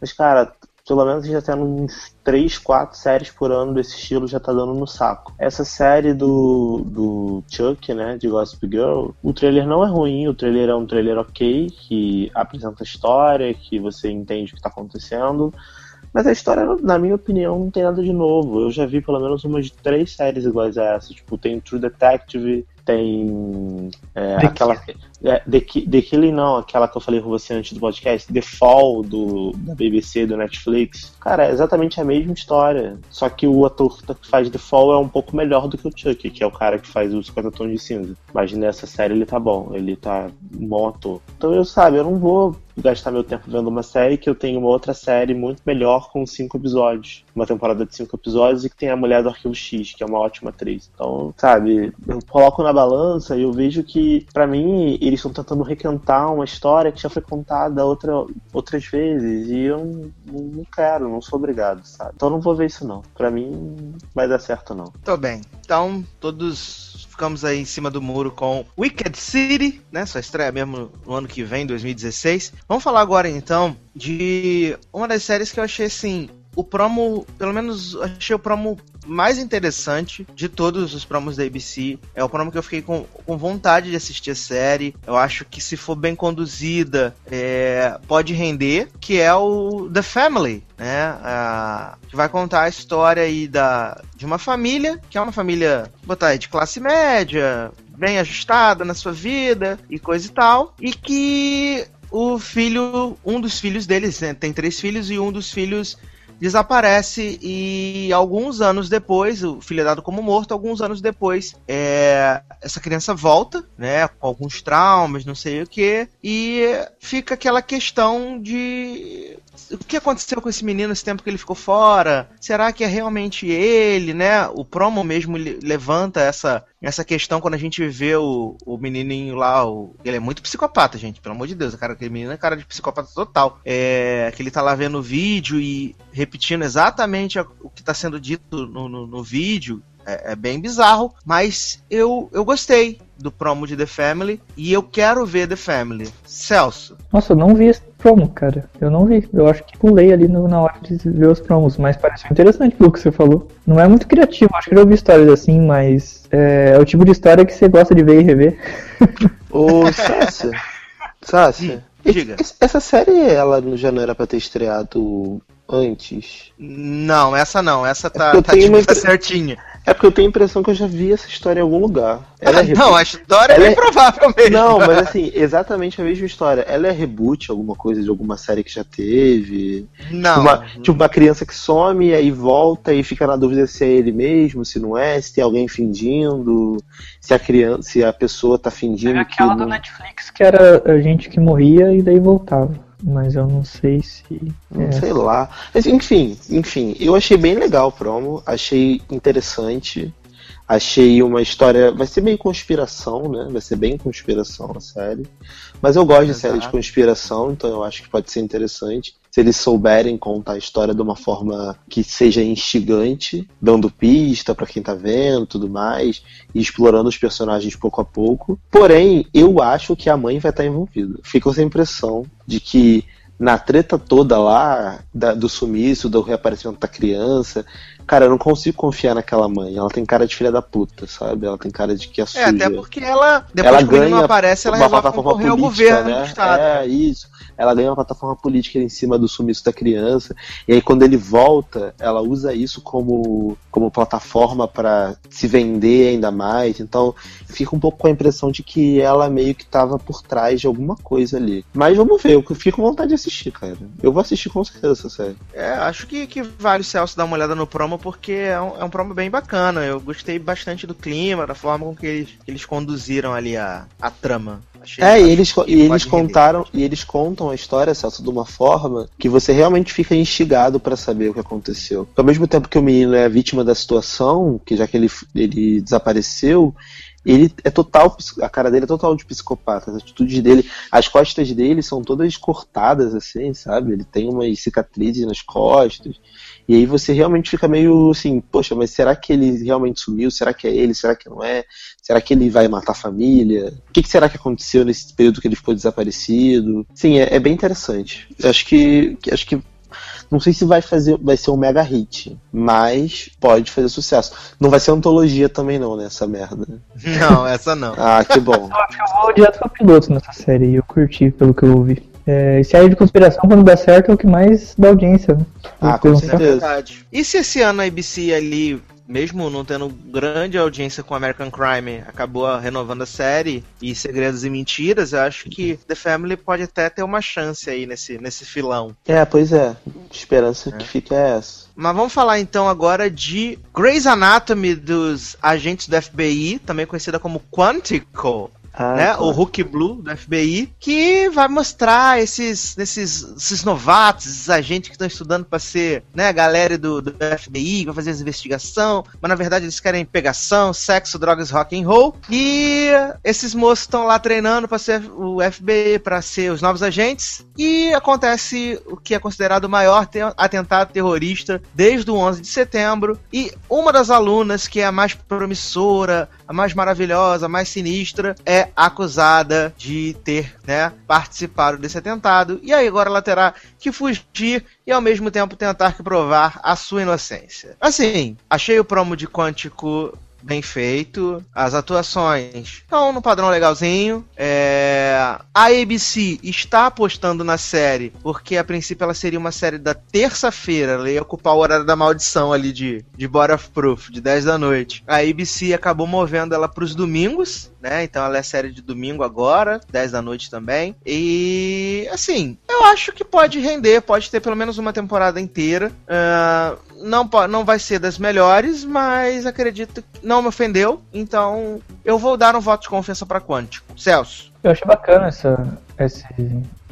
Mas, cara, pelo menos já tendo uns 3, 4 séries por ano desse estilo já tá dando no saco. Essa série do, do Chuck, né, de Gossip Girl, o trailer não é ruim, o trailer é um trailer ok, que apresenta a história, que você entende o que tá acontecendo. Mas a história, na minha opinião, não tem nada de novo. Eu já vi pelo menos umas três séries iguais a essa. Tipo, tem True Detective, tem é, The aquela. É, The, The Killing não, aquela que eu falei com você antes do podcast, The Fall do, da BBC, do Netflix. Cara, é exatamente a mesma história. Só que o ator que faz The Fall é um pouco melhor do que o Chuck, que é o cara que faz os 50 tons de cinza. Mas nessa série ele tá bom, ele tá um bom ator. Então eu sabe, eu não vou gastar meu tempo vendo uma série que eu tenho uma outra série muito melhor com cinco episódios. Uma temporada de cinco episódios e que tem a mulher do Arquivo X, que é uma ótima atriz. Então, sabe, eu coloco na balança e eu vejo que, para mim, eles estão tentando recantar uma história que já foi contada outra, outras vezes e eu não, não quero, não sou obrigado, sabe? Então não vou ver isso não. Pra mim, não vai dar certo não. Tô bem. Então, todos ficamos aí em cima do muro com Wicked City, né? Sua estreia mesmo no ano que vem, 2016. Vamos falar agora então de uma das séries que eu achei assim. O promo, pelo menos achei o promo mais interessante de todos os promos da ABC. É o promo que eu fiquei com, com vontade de assistir a série. Eu acho que se for bem conduzida, é, pode render. Que é o The Family, né? A, que vai contar a história aí da, de uma família, que é uma família, botar aí, de classe média, bem ajustada na sua vida e coisa e tal. E que o filho, um dos filhos deles, né, tem três filhos e um dos filhos desaparece e alguns anos depois, o filho é dado como morto, alguns anos depois, é, essa criança volta, né, com alguns traumas, não sei o que, e fica aquela questão de o que aconteceu com esse menino esse tempo que ele ficou fora? Será que é realmente ele, né? O promo mesmo levanta essa, essa questão quando a gente vê o, o menininho lá, o, ele é muito psicopata, gente, pelo amor de Deus, cara, aquele menino é cara de psicopata total. É, que ele tá lá vendo o vídeo e repetindo exatamente o que tá sendo dito no, no, no vídeo, é, é, bem bizarro, mas eu, eu gostei do promo de The Family e eu quero ver The Family. Celso. Nossa, eu não vi esse promo, cara. Eu não vi. Eu acho que pulei ali no, na hora de ver os promos, mas pareceu interessante pelo que você falou. Não é muito criativo, acho que eu já ouvi histórias assim, mas é, é o tipo de história que você gosta de ver e rever. Ô, Sácia. Sácia. Diga. Essa série, ela já não era pra ter estreado antes? Não, essa não. Essa tá, É tá, tipo, tá impre- certinha. É porque eu tenho a impressão que eu já vi essa história em algum lugar. Ela é não, a história é Ela bem é- provável mesmo. Não, mas assim, exatamente a mesma história. Ela é reboot, alguma coisa de alguma série que já teve. Não. Uma, tipo, uma criança que some e aí volta e fica na dúvida se é ele mesmo, se não é, se tem alguém fingindo, se a criança, se a pessoa tá fingindo Teve que aquela do não. Netflix que era a gente que morria e daí voltava. Mas eu não sei se. Não é. sei lá. Mas, enfim, enfim, eu achei bem legal o promo, achei interessante. Achei uma história. Vai ser meio conspiração, né? Vai ser bem conspiração a série. Mas eu gosto de série de Exato. conspiração, então eu acho que pode ser interessante. Se eles souberem contar a história de uma forma que seja instigante, dando pista pra quem tá vendo tudo mais, e explorando os personagens pouco a pouco. Porém, eu acho que a mãe vai estar envolvida. Fico com essa impressão de que na treta toda lá, da- do sumiço, do reaparecimento da criança, cara, eu não consigo confiar naquela mãe. Ela tem cara de filha da puta, sabe? Ela tem cara de que é É, suja. até porque ela, depois ela que o menino não ganha aparece, ela uma resolve plataforma concorrer ao política, governo né? do Estado. É, isso. Ela ganha uma plataforma política em cima do sumiço da criança. E aí, quando ele volta, ela usa isso como, como plataforma para se vender ainda mais. Então, fica um pouco com a impressão de que ela meio que tava por trás de alguma coisa ali. Mas vamos ver, eu fico com vontade de assistir, cara. Eu vou assistir com certeza essa série. É, acho que, que vale o Celso dar uma olhada no promo, porque é um, é um promo bem bacana. Eu gostei bastante do clima, da forma com que eles, eles conduziram ali a, a trama. Achei, É, e eles, e eles contaram, e eles contam a história, Celso, de uma forma que você realmente fica instigado pra saber o que aconteceu. Ao mesmo tempo que o menino é a vítima da situação, que já que ele, ele desapareceu, ele é total, a cara dele é total de psicopata, as atitudes dele, as costas dele são todas cortadas assim, sabe? Ele tem umas cicatrizes nas costas. E aí você realmente fica meio assim, poxa, mas será que ele realmente sumiu? Será que é ele? Será que não é? Será que ele vai matar a família? O que, que será que aconteceu nesse período que ele ficou desaparecido? Sim, é, é bem interessante. Eu Acho que, acho que não sei se vai fazer, vai ser um mega hit, mas pode fazer sucesso. Não vai ser antologia também não, né, essa merda. Não, essa não. Ah, que bom. Eu acho que eu vou direto pro piloto nessa série e eu curti pelo que eu ouvi. É, e série de conspiração, quando dá certo, é o que mais dá audiência. né? Ah, com certeza. E se esse ano a ABC ali, mesmo não tendo grande audiência com American Crime, acabou renovando a série e Segredos e Mentiras, eu acho que The Family pode até ter uma chance aí nesse, nesse filão. É, pois é. Esperança que fica é essa. Mas vamos falar então agora de Grey's Anatomy dos agentes do FBI, também conhecida como Quantico. Ah, né? claro. O Hulk Blue do FBI, que vai mostrar esses, esses, esses novatos, esses agentes que estão estudando para ser, né, a galera do, do FBI, vai fazer as investigação, mas na verdade eles querem pegação, sexo, drogas, rock and roll. E esses moços estão lá treinando para ser o FBI, para ser os novos agentes. E acontece o que é considerado o maior te- atentado terrorista desde o 11 de setembro. E uma das alunas, que é a mais promissora, a mais maravilhosa, a mais sinistra, é acusada de ter, né, participado desse atentado. E aí agora ela terá que fugir e ao mesmo tempo tentar provar a sua inocência. Assim, achei o promo de Quântico bem feito, as atuações estão no padrão legalzinho. É... A ABC está apostando na série, porque a princípio ela seria uma série da terça-feira, ela ia ocupar o horário da maldição ali de, de Body of Proof, de 10 da noite. A ABC acabou movendo ela para os domingos, né? Então ela é série de domingo agora, 10 da noite também. E assim, eu acho que pode render, pode ter pelo menos uma temporada inteira. Ah, não, não vai ser das melhores, mas acredito que não me ofendeu. Então eu vou dar um voto de confiança para Quântico. Celso. Eu achei bacana essa, esse,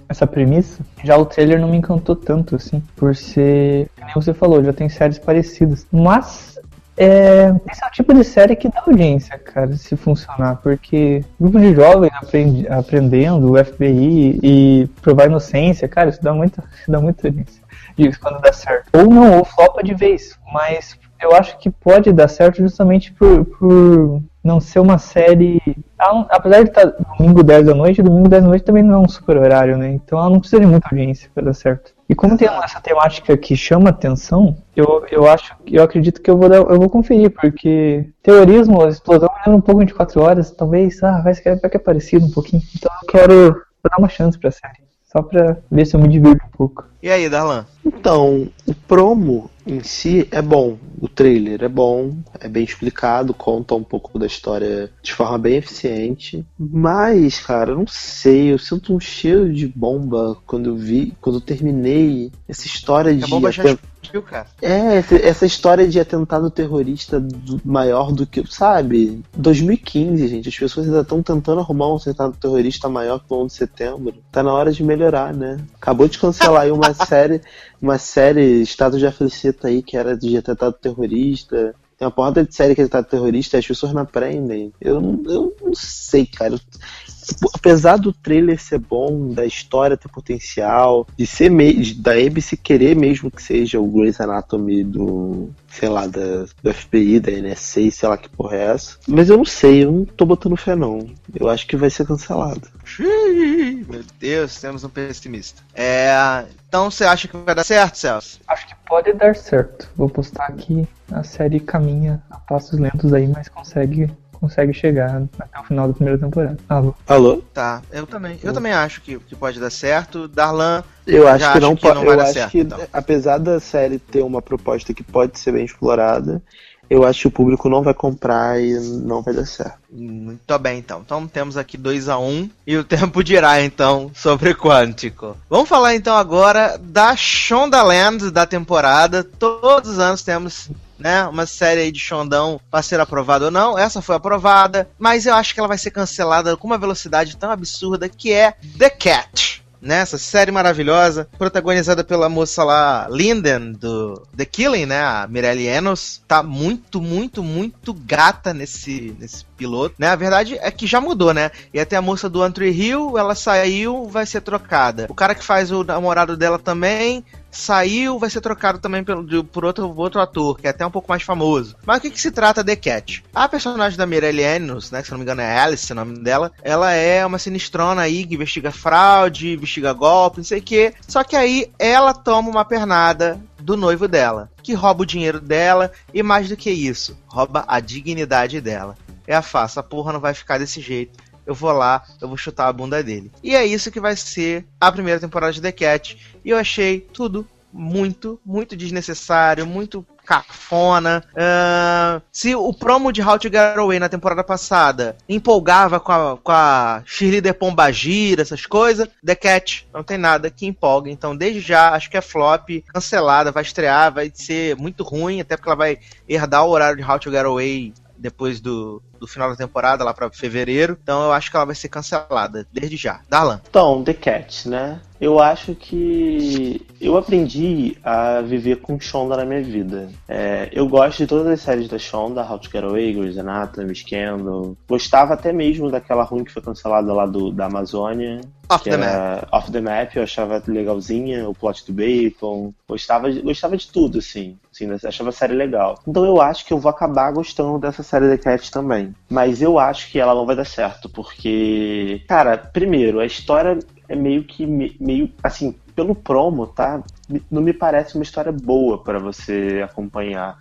essa premissa. Já o trailer não me encantou tanto, assim, por ser. Nem você falou, já tem séries parecidas. Mas. É, esse é o tipo de série que dá audiência, cara, se funcionar, porque grupo de jovens aprende- aprendendo o FBI e provar inocência, cara, isso dá muita, isso dá muita audiência. Digo, quando dá certo. Ou não, ou flopa de vez, mas eu acho que pode dar certo justamente por, por não ser uma série. Apesar de estar domingo 10 da noite, domingo 10 da noite também não é um super horário, né? Então ela não precisa de muita audiência para dar certo. E como tem essa temática que chama atenção, eu, eu acho, eu acredito que eu vou, dar, eu vou conferir, porque terrorismo, explosão, me lembra um pouco 24 horas, talvez, ah, vai ser, que é parecido um pouquinho. Então eu quero dar uma chance pra série, só pra ver se eu me divirto um pouco. E aí, Darlan? Então, o promo em si é bom, o trailer é bom, é bem explicado, conta um pouco da história de forma bem eficiente. Mas, cara, eu não sei, eu sinto um cheiro de bomba quando eu vi, quando eu terminei essa história de. A bomba já explodiu, cara. É, essa- história de atentado terrorista do- maior do que. Sabe? 2015, gente. As pessoas ainda estão tentando arrumar um atentado terrorista maior que o 11 de setembro. Tá na hora de melhorar, né? Acabou de cancelar aí uma série, uma série Estado de Aflicita aí, que era de atentado terrorista. Tem uma porrada de série que é atentado terrorista e as pessoas não aprendem. Eu, eu não sei, cara. Apesar do trailer ser bom, da história ter potencial, de ser de- da ABC querer mesmo que seja o Grey's Anatomy do, sei lá, da, do FBI, da NSA, sei lá que porra é essa. Mas eu não sei, eu não tô botando fé não. Eu acho que vai ser cancelado. Meu Deus, temos um pessimista. É, então você acha que vai dar certo, Celso? Acho que pode dar certo. Vou postar que a série caminha a passos lentos aí, mas consegue, consegue chegar até o final da primeira temporada. Alô? Alô? Tá, eu também. Eu também acho que, que pode dar certo. Darlan, Eu acho Já que não que pode. não vai Eu dar acho certo, que, então. apesar da série ter uma proposta que pode ser bem explorada, eu acho que o público não vai comprar e não vai dar certo. muito bem então. Então temos aqui 2 a 1 um, e o tempo dirá então sobre Quântico. Vamos falar então agora da Shondaland da temporada. Todos os anos temos né, uma série aí de Shondão para ser aprovada ou não. Essa foi aprovada, mas eu acho que ela vai ser cancelada com uma velocidade tão absurda que é The Cat. Né, essa série maravilhosa, protagonizada pela moça lá, Linden, do The Killing, né? A Mirelle Enos. Tá muito, muito, muito gata nesse, nesse piloto, né? A verdade é que já mudou, né? E até a moça do Antry Hill, ela saiu, vai ser trocada. O cara que faz o namorado dela também saiu, vai ser trocado também pelo, por outro, outro ator, que é até um pouco mais famoso. Mas o que, que se trata de Cat? A personagem da Mirelle Enos, né, que se não me engano é Alice, o nome dela, ela é uma sinistrona aí que investiga fraude, investiga golpe, não sei o que. Só que aí ela toma uma pernada do noivo dela, que rouba o dinheiro dela e mais do que isso, rouba a dignidade dela. É a faça, a porra não vai ficar desse jeito eu vou lá, eu vou chutar a bunda dele. E é isso que vai ser a primeira temporada de The Cat. E eu achei tudo muito, muito desnecessário, muito cafona. Ah, se o promo de How to Get Away na temporada passada empolgava com a, com a cheerleader Pombagira, essas coisas, The Cat não tem nada que empolgue. Então, desde já, acho que é flop, cancelada, vai estrear, vai ser muito ruim, até porque ela vai herdar o horário de How to Get Away depois do, do final da temporada, lá pra fevereiro. Então eu acho que ela vai ser cancelada, desde já. Darlan. Então, The Cat, né? Eu acho que eu aprendi a viver com Shonda na minha vida. É, eu gosto de todas as séries da Shonda, How to Get Away, Grey's Anatomy, Scandal. Gostava até mesmo daquela ruim que foi cancelada lá do, da Amazônia. Off the era Off the Map, eu achava legalzinha, o plot do Bacon. Gostava de, gostava de tudo, assim. assim. Achava a série legal. Então eu acho que eu vou acabar gostando dessa série The Cat também. Mas eu acho que ela não vai dar certo, porque. Cara, primeiro, a história é meio que meio assim pelo promo tá não me parece uma história boa para você acompanhar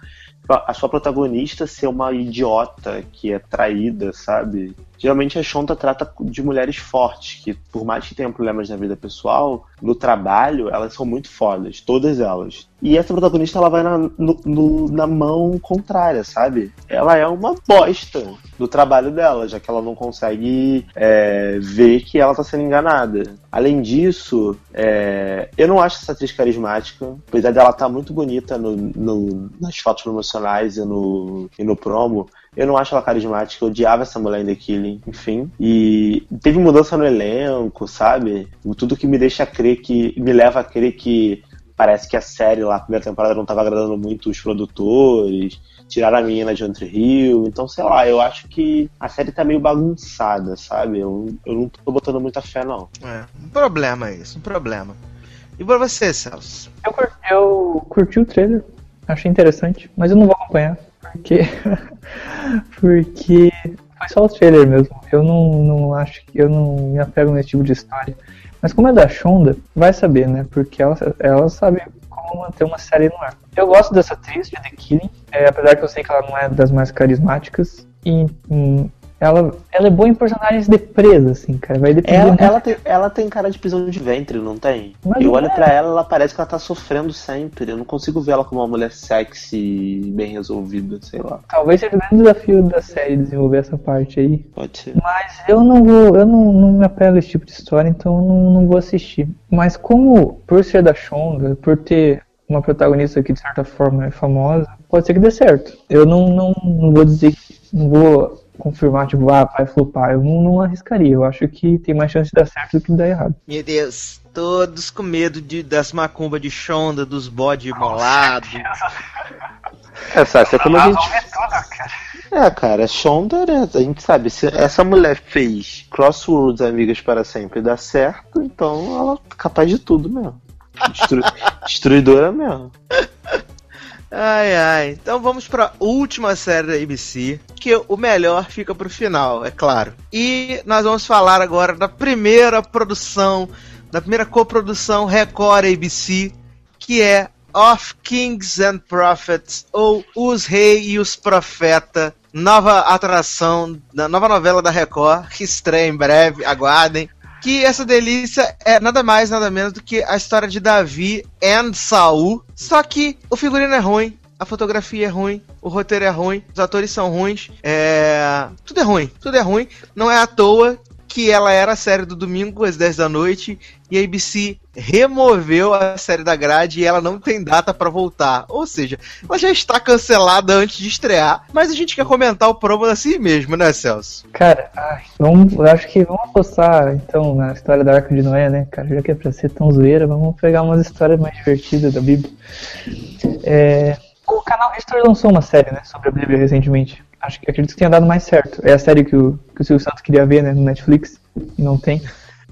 a sua protagonista ser uma idiota que é traída sabe geralmente a Shonda trata de mulheres fortes que por mais que tenham problemas na vida pessoal no trabalho elas são muito fodas todas elas e essa protagonista ela vai na, no, no, na mão contrária sabe ela é uma bosta do trabalho dela, já que ela não consegue é, ver que ela está sendo enganada. Além disso, é, eu não acho essa atriz carismática, apesar dela estar tá muito bonita no, no, nas fotos promocionais e no, e no promo. Eu não acho ela carismática, eu odiava essa mulher em The Killing, enfim. E teve mudança no elenco, sabe? Tudo que me deixa crer que. me leva a crer que parece que a série lá, a primeira temporada, não estava agradando muito os produtores tiraram a menina de Entre Rio. Então, sei lá, eu acho que a série tá meio bagunçada, sabe? Eu, eu não tô botando muita fé, não. É, um problema isso, um problema. E pra você, Celso? Eu, curti, eu curti o trailer, achei interessante, mas eu não vou acompanhar, porque. porque foi só o trailer mesmo. Eu não, não acho que. Eu não me apego nesse tipo de história. Mas como é da Shonda, vai saber, né? Porque ela, ela sabe como manter uma série no ar. Eu gosto dessa atriz de The Killing, é, apesar que eu sei que ela não é das mais carismáticas. E ela, ela é boa em personagens de presa, assim, cara. Vai depender. Ela, ela, tem, ela tem cara de prisão de ventre, não tem? Mas eu olho é. pra ela, ela parece que ela tá sofrendo sempre. Eu não consigo ver ela como uma mulher sexy, bem resolvida, sei lá. Talvez seja o grande desafio da série desenvolver essa parte aí. Pode ser. Mas eu não vou, eu não, não me apego a esse tipo de história, então eu não, não vou assistir. Mas como, por ser da Shonda, por ter uma protagonista que de certa forma é famosa, pode ser que dê certo. Eu não, não, não vou dizer, não vou confirmar, tipo, ah, vai flopar. Eu não, não arriscaria. Eu acho que tem mais chance de dar certo do que de dar errado. Meu Deus, todos com medo de, das macumbas de Shonda, dos bode molado. É, Sassi, é como a gente. É, cara, Shonda, né? A gente sabe, se essa mulher fez Crossroads Amigas para Sempre dar certo, então ela é capaz de tudo mesmo. Destru... Destruidora mesmo. Ai, ai. Então vamos pra última série da ABC, que o melhor fica pro final, é claro. E nós vamos falar agora da primeira produção, da primeira coprodução Record ABC, que é Of Kings and Prophets, ou Os Reis e os Profeta, nova atração, da nova novela da Record, que estreia em breve, aguardem. Que essa delícia é nada mais, nada menos do que a história de Davi e Saul. Só que o figurino é ruim, a fotografia é ruim, o roteiro é ruim, os atores são ruins, é... tudo é ruim, tudo é ruim. Não é à toa que ela era a série do domingo às 10 da noite e a ABC removeu a série da grade e ela não tem data pra voltar. Ou seja, ela já está cancelada antes de estrear, mas a gente quer comentar o promo assim mesmo, né, Celso? Cara, ai, vamos, acho que vamos apostar então na história da Arca de Noé, né, cara? Já que é pra ser tão zoeira, vamos pegar umas histórias mais divertidas da Bíblia. É, o canal History lançou uma série, né, sobre a Bíblia recentemente. Acho que acredito que tenha dado mais certo. É a série que o, que o Silvio Santos queria ver, né, no Netflix, e não tem.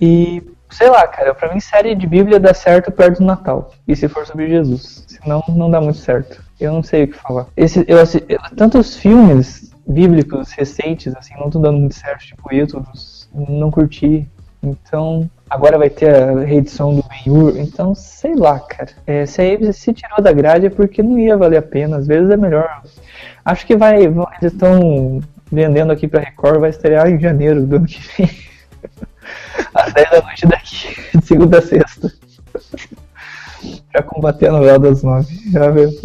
E, sei lá, cara, pra mim série de Bíblia dá certo perto do Natal. E se for sobre Jesus. Senão, não dá muito certo. Eu não sei o que falar. Esse, eu, assi- eu- tantos filmes bíblicos recentes, assim, não estão dando muito certo, tipo Êxodos, não curti. Então, agora vai ter a reedição do Ben-Hur, então, sei lá, cara. É, se a ABC se tirou da grade é porque não ia valer a pena, às vezes é melhor. Acho que vai, eles estão vendendo aqui pra Record, vai estrear em janeiro do ano que vem. Às 10 da noite daqui, de segunda a sexta. pra combater a novela das nove.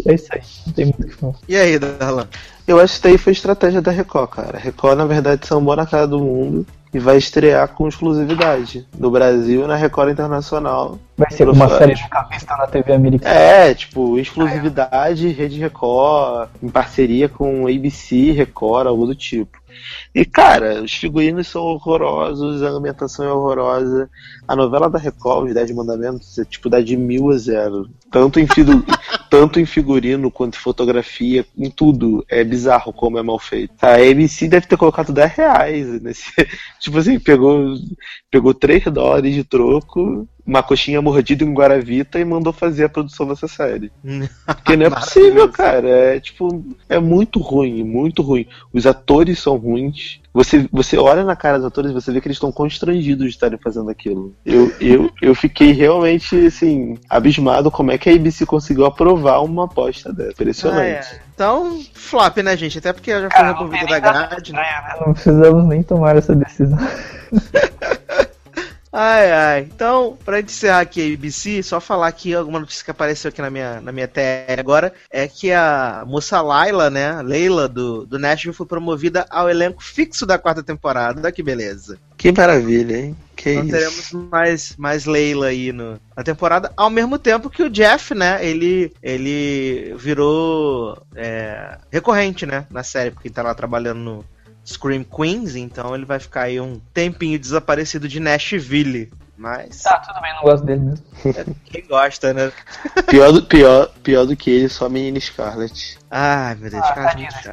É isso aí, não tem muito o que falar. E aí, Darlan? Eu acho que isso daí foi estratégia da Record, cara. A Record, na verdade, são na cara do mundo. E vai estrear com exclusividade no Brasil e na Record Internacional. Vai ser uma série de capista na TV americana. É, tipo, exclusividade, Rede Record, em parceria com ABC, Record, algo do tipo. E, cara, os figurinos são horrorosos, a ambientação é horrorosa. A novela da Record, Os Dez Mandamentos, é tipo, dá de mil a zero. Tanto em, fidu- tanto em figurino quanto em fotografia, em tudo. É bizarro como é mal feito. A ABC deve ter colocado 10 reais nesse. tipo assim, pegou, pegou 3 dólares de troco, uma coxinha mordida em Guaravita e mandou fazer a produção dessa série. Porque não é possível, cara. É tipo, é muito ruim, muito ruim. Os atores são ruins. Você, você olha na cara dos atores e você vê que eles estão constrangidos de estarem fazendo aquilo. Eu, eu, eu fiquei realmente, assim, abismado como é que a ABC conseguiu aprovar uma aposta dessa. Impressionante. Ah, é. Então, flop, né, gente? Até porque já foi removida da grade. Né? Não precisamos nem tomar essa decisão. Ai, ai. Então, pra gente encerrar aqui a ABC, só falar aqui alguma notícia que apareceu aqui na minha, na minha tela agora, é que a moça Laila, né, Leila do, do Nashville foi promovida ao elenco fixo da quarta temporada. Olha que beleza. Que maravilha, hein? Que Então isso. teremos mais, mais Leila aí no, na temporada, ao mesmo tempo que o Jeff, né, ele, ele virou é, recorrente, né, na série, porque ele tá lá trabalhando no Scream Queens, então ele vai ficar aí um tempinho desaparecido de Nashville. Mas Tá, tudo bem, não gosto dele mesmo. quem gosta, né? Pior do, pior, pior do que ele, só a menina Scarlett. Ai, meu Deus, Ah, cara, muito chato.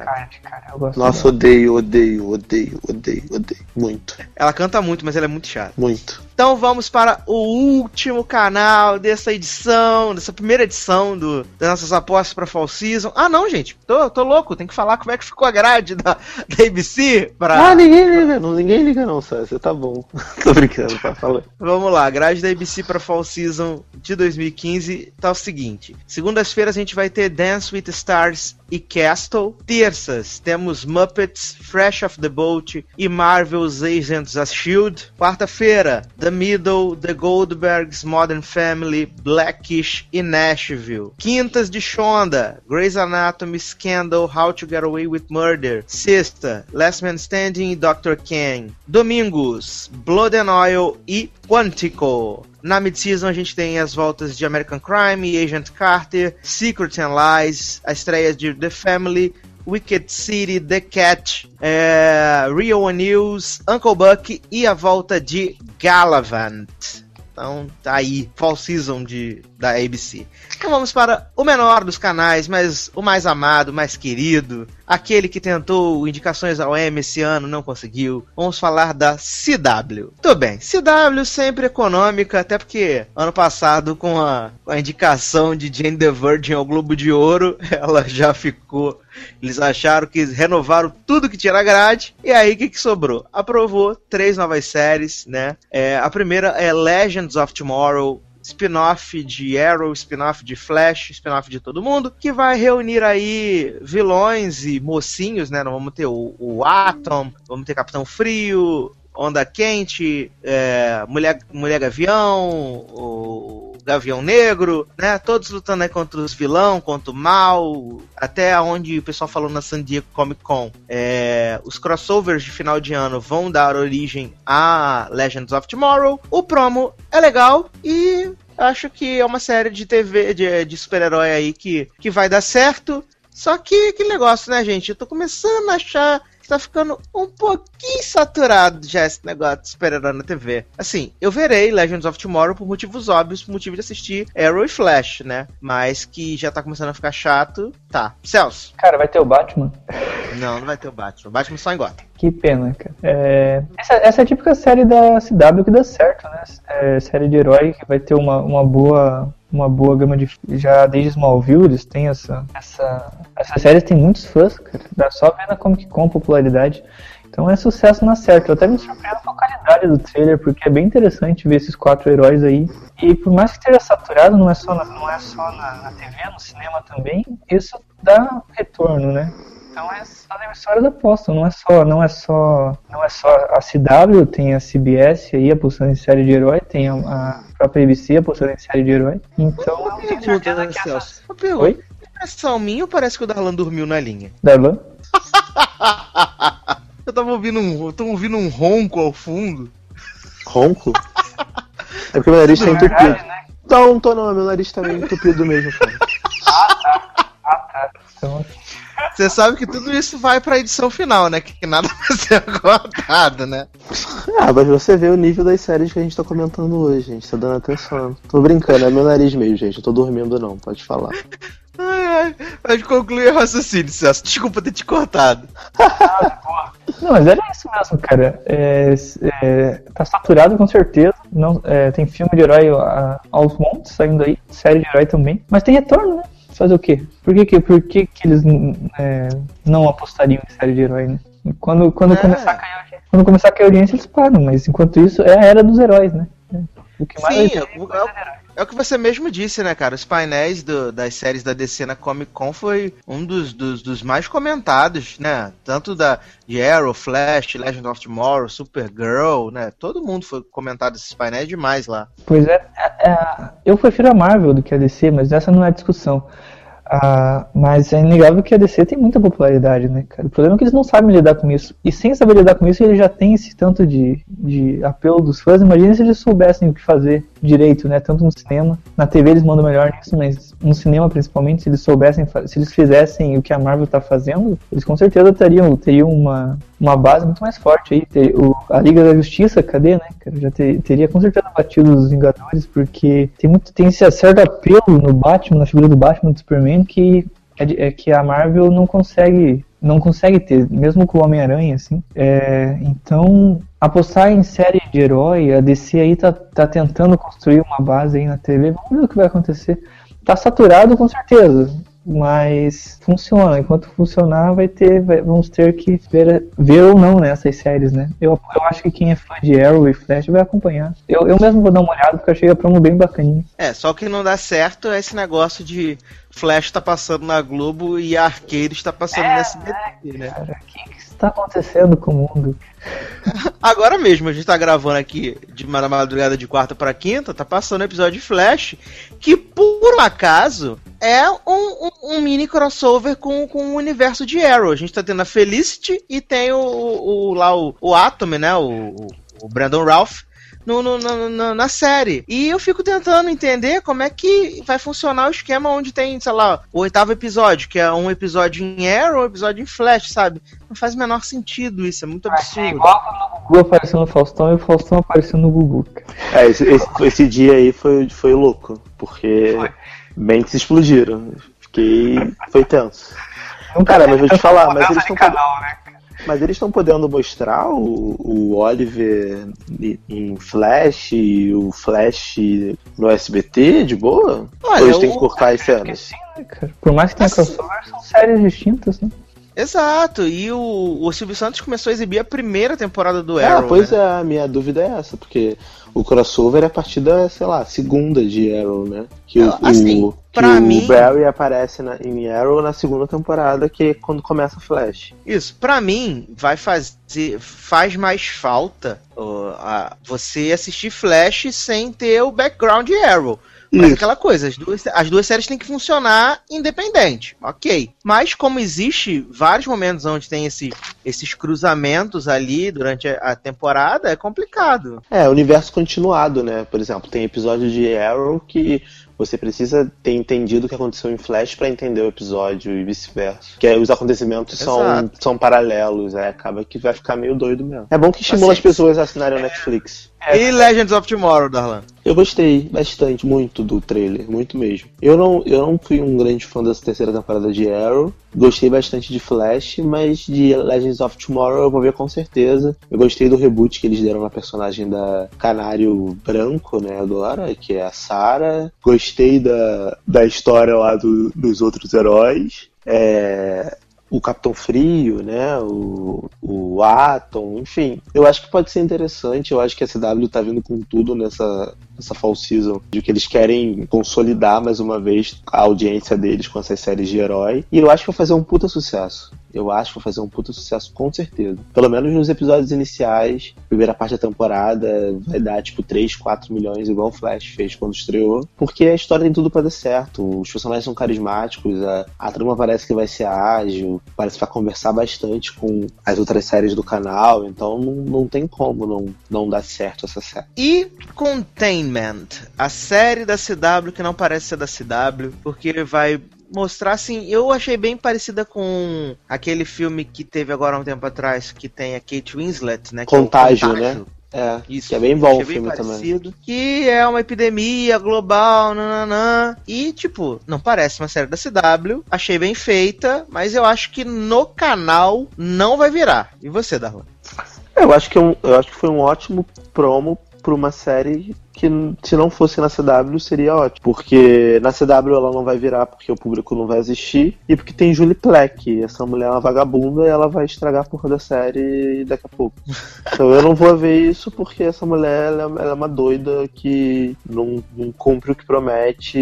Cara. Eu gosto Nossa, dela. odeio, odeio, odeio, odeio, odeio. Muito, Ela canta muito, mas ela é muito chata. muito. Então vamos para o último canal dessa edição, dessa primeira edição do, das nossas apostas para Fall Season. Ah, não, gente, tô, tô louco, tem que falar como é que ficou a grade da, da ABC pra. Ah, ninguém liga, não, ninguém liga não, você tá bom. Tô brincando, tá falando. Vamos lá, a grade da ABC para Fall Season de 2015 tá o seguinte: segundas-feiras a gente vai ter Dance with the E Castle. Terças temos Muppets, Fresh of the Boat e Marvel's Agents of Shield. Quarta-feira, The Middle, The Goldbergs, Modern Family, Blackish e Nashville. Quintas de Shonda, Grey's Anatomy, Scandal, How to Get Away with Murder. Sexta, Last Man Standing e Dr. Ken. Domingos, Blood and Oil e Quantico. Na mid-season a gente tem as voltas de American Crime, Agent Carter, Secret and Lies, a estreia de The Family, Wicked City, The Cat, é, Rio News, Uncle Buck e a volta de Galavant. Então tá aí, Fall Season de, da ABC. Então vamos para o menor dos canais, mas o mais amado, o mais querido, aquele que tentou indicações ao M esse ano, não conseguiu. Vamos falar da CW. Tudo bem, CW sempre econômica, até porque ano passado, com a, com a indicação de Jane the Virgin ao Globo de Ouro, ela já ficou. Eles acharam que renovaram tudo que tinha na grade, e aí o que, que sobrou? Aprovou três novas séries, né? É, a primeira é Legends of Tomorrow, spin-off de Arrow, spin-off de Flash, spin-off de todo mundo, que vai reunir aí vilões e mocinhos, né? Vamos ter o, o Atom, vamos ter Capitão Frio, Onda Quente, é, Mulher, Mulher Gavião, o Gavião Negro, né? Todos lutando aí contra os vilão, contra o mal, até onde o pessoal falou na San Diego Comic Con. É, os crossovers de final de ano vão dar origem a Legends of Tomorrow. O promo é legal e acho que é uma série de TV de, de super-herói aí que, que vai dar certo. Só que aquele negócio, né, gente? Eu tô começando a achar que tá ficando um pouquinho saturado já esse negócio de super-herói na TV. Assim, eu verei Legends of Tomorrow por motivos óbvios, por motivo de assistir Arrow e Flash, né? Mas que já tá começando a ficar chato. Tá. Celso. Cara, vai ter o Batman? Não, não vai ter o Batman. O Batman só em Gotham. Que pena, cara. É, essa, essa é a típica série da CW que dá certo, né? É, série de herói que vai ter uma, uma boa uma boa gama de já desde Smallville eles têm essa essa essa série tem muitos fãs, cara. Dá só ver na Comic Con popularidade. Então é sucesso na certa. Eu até me surpreendo com a qualidade do trailer, porque é bem interessante ver esses quatro heróis aí. E por mais que esteja saturado, não é só na, não é só na, na TV, no cinema também, isso dá retorno, né? Então é a emissora da aposta, não é só, não é só, não é só a CW, tem a CBS aí apostando em série de herói, tem a, a própria ABC apostando em série de herói. Então eu tenho Pergunta, certeza né, que essa... Celso? Uma pergunta. Oi? Impressão minha ou parece que o Darlan dormiu na linha? Darlan? Eu tava ouvindo um, eu tô ouvindo um ronco ao fundo. Ronco? É porque meu nariz tá entupido. Não, não tô não, meu nariz tá meio entupido mesmo, cara. Então, Você sabe que tudo isso vai pra edição final, né? Que nada vai ser cortado, né? Ah, mas você vê o nível das séries que a gente tá comentando hoje, gente. Tá dando atenção. Tô brincando, é meu nariz mesmo, gente. Eu tô dormindo não, pode falar. Ai, ai. Pode concluir o raciocínio, Celso. Desculpa ter te cortado. Não, mas era isso mesmo, cara. É, é, tá saturado com certeza. Não, é, tem filme de herói a- aos montes saindo aí, série de herói também. Mas tem retorno, né? Fazer o quê? Por que, que, por que, que eles é, não apostariam em série de herói, né? Quando, quando, É. começar a cair, quando começar a cair a audiência, eles param. Mas enquanto isso, é a era dos heróis, né? O que mais Sim, é, é é o que você mesmo disse, né, cara? Os painéis do- das séries da DC na Comic Con foi um dos, dos, dos mais comentados, né? Tanto da de Arrow, Flash, Legend of Tomorrow, Supergirl, né? Todo mundo foi comentado esses painéis demais lá. Pois é, é, é, eu prefiro a Marvel do que a DC, mas essa não é a discussão. Ah, mas é inegável que a DC tem muita popularidade, né, cara? O problema é que eles não sabem lidar com isso. E sem saber lidar com isso, eles já têm esse tanto de, de apelo dos fãs. Imagina se eles soubessem o que fazer direito, né? Tanto no cinema, na TV eles mandam melhor nisso, mas no cinema principalmente, se eles soubessem, se eles fizessem o que a Marvel tá fazendo, eles com certeza teriam, teriam uma, uma base muito mais forte aí. Ter- o- a Liga da Justiça, cadê, né, cara? Já ter- teria com certeza batido os Vingadores, porque tem muito tem esse certo apelo no Batman, na figura do Batman do Superman, que é, é que a Marvel não consegue não consegue ter, mesmo com o Homem-Aranha, assim. É, então, apostar em série de herói, a DC aí tá, tá tentando construir uma base aí na TV, vamos ver o que vai acontecer. Tá saturado com certeza, mas funciona. Enquanto funcionar, vai ter, vai- vamos ter que ver, ver ou não nessas séries, né? Eu, eu acho que quem é fã de Arrow e Flash vai acompanhar. Eu, eu mesmo vou dar uma olhada porque eu achei a promo bem bacaninha. É, só que não dá certo é esse negócio de Flash tá passando na Globo e Arcade está passando SBT, né? Cara, o que, que está acontecendo com o mundo? Agora mesmo, a gente tá gravando aqui de ma- madrugada de quarta pra quinta, tá passando o episódio de Flash, que por um acaso é um, um- um mini crossover com, com o universo de Arrow. A gente tá tendo a Felicity e tem o, o- lá o, o Atom, né? O, o- Brandon Ralph. No, no- no- no- na série. E eu fico tentando entender como é que vai funcionar o esquema onde tem, sei lá, o oitavo episódio, que é um episódio em Arrow, um episódio em Flash, sabe? Não faz o menor sentido isso, é muito É absurdo. igual quando o Gugu apareceu no Faustão e o Faustão apareceu no Gugu. É, esse, esse, esse dia aí foi, foi louco, porque mentes explodiram. Fiquei. Foi tenso. Cara, mas vou te falar, mas eles estão Mas eles estão podendo mostrar o, o Oliver em- Flash e o Flash no SBT de boa? Ou eles têm que cortar as cenas? Sim, né, cara? Por mais que tenha crossover, são séries distintas, né? Exato, e o, o Silvio Santos começou a exibir a primeira temporada do Ah, Arrow. pois né? é, a minha dúvida é essa, porque o crossover é a partir da, sei lá, segunda de Arrow, né? Que o, Assim, o, que o mim- Barry aparece na- em Arrow na segunda temporada, que é quando começa o Flash. Isso, pra mim, vai fazer. Faz mais falta ó, a- você assistir Flash sem ter o background de Arrow. Mas aquela coisa, as duas, as duas séries têm que funcionar independente, ok. Mas como existe vários momentos onde tem esse, esses cruzamentos ali durante a, temporada, é complicado. É, universo continuado, né? Por exemplo, tem episódio de Arrow que você precisa ter entendido o que aconteceu em Flash pra entender o episódio e vice-versa. Que aí os acontecimentos são, Exato. são paralelos, aí acaba que vai ficar meio doido mesmo. É bom que estimula Assim, as pessoas a assinarem o Netflix. E Legends of Tomorrow, Darlan? Eu gostei bastante, muito do trailer, muito mesmo. Eu não, eu não fui um grande fã dessa terceira temporada de Arrow. Gostei bastante de Flash, mas de Legends of Tomorrow eu vou ver com certeza. Eu gostei do reboot que eles deram na personagem da Canário Branco, né, agora, que é a Sarah. Gostei da, da história lá do- dos outros heróis. É, o Capitão Frio, né? O, o Atom, enfim. Eu acho que pode ser interessante. Eu acho que a CW tá vindo com tudo nessa, nessa fall season. De que eles querem consolidar mais uma vez a audiência deles com essas séries de herói. E eu acho que vai fazer um puta sucesso. Eu acho que vai fazer um puta sucesso com certeza. Pelo menos nos episódios iniciais, primeira parte da temporada, vai dar tipo 3, 4 milhões, igual o Flash fez quando estreou. Porque a história tem tudo para dar certo. Os personagens são carismáticos, a, a trama parece que vai ser ágil, parece que vai conversar bastante com as outras séries do canal, então não, não tem como não, não dar certo essa série. E Containment, a série da CW que não parece ser da CW, porque vai mostrar assim, eu achei bem parecida com aquele filme que teve agora há um tempo atrás, que tem a Kate Winslet, né? que é Contágio, né? É, Isso, que é bem bom o filme também. parecido, Que é uma epidemia global, nananã. E, tipo, não parece uma série da CW. Achei bem feita, mas eu acho que no canal não vai virar. E você, Darlan? Eu acho que, é um- eu acho que foi um ótimo promo pra uma série que se não fosse na CW seria ótimo. Porque na CW ela não vai virar porque o público não vai assistir. E porque tem Julie Plec. Essa mulher é uma vagabunda e ela vai estragar a porra da série daqui a pouco. Então eu não vou ver isso porque essa mulher ela, ela é uma doida que não, não cumpre o que promete.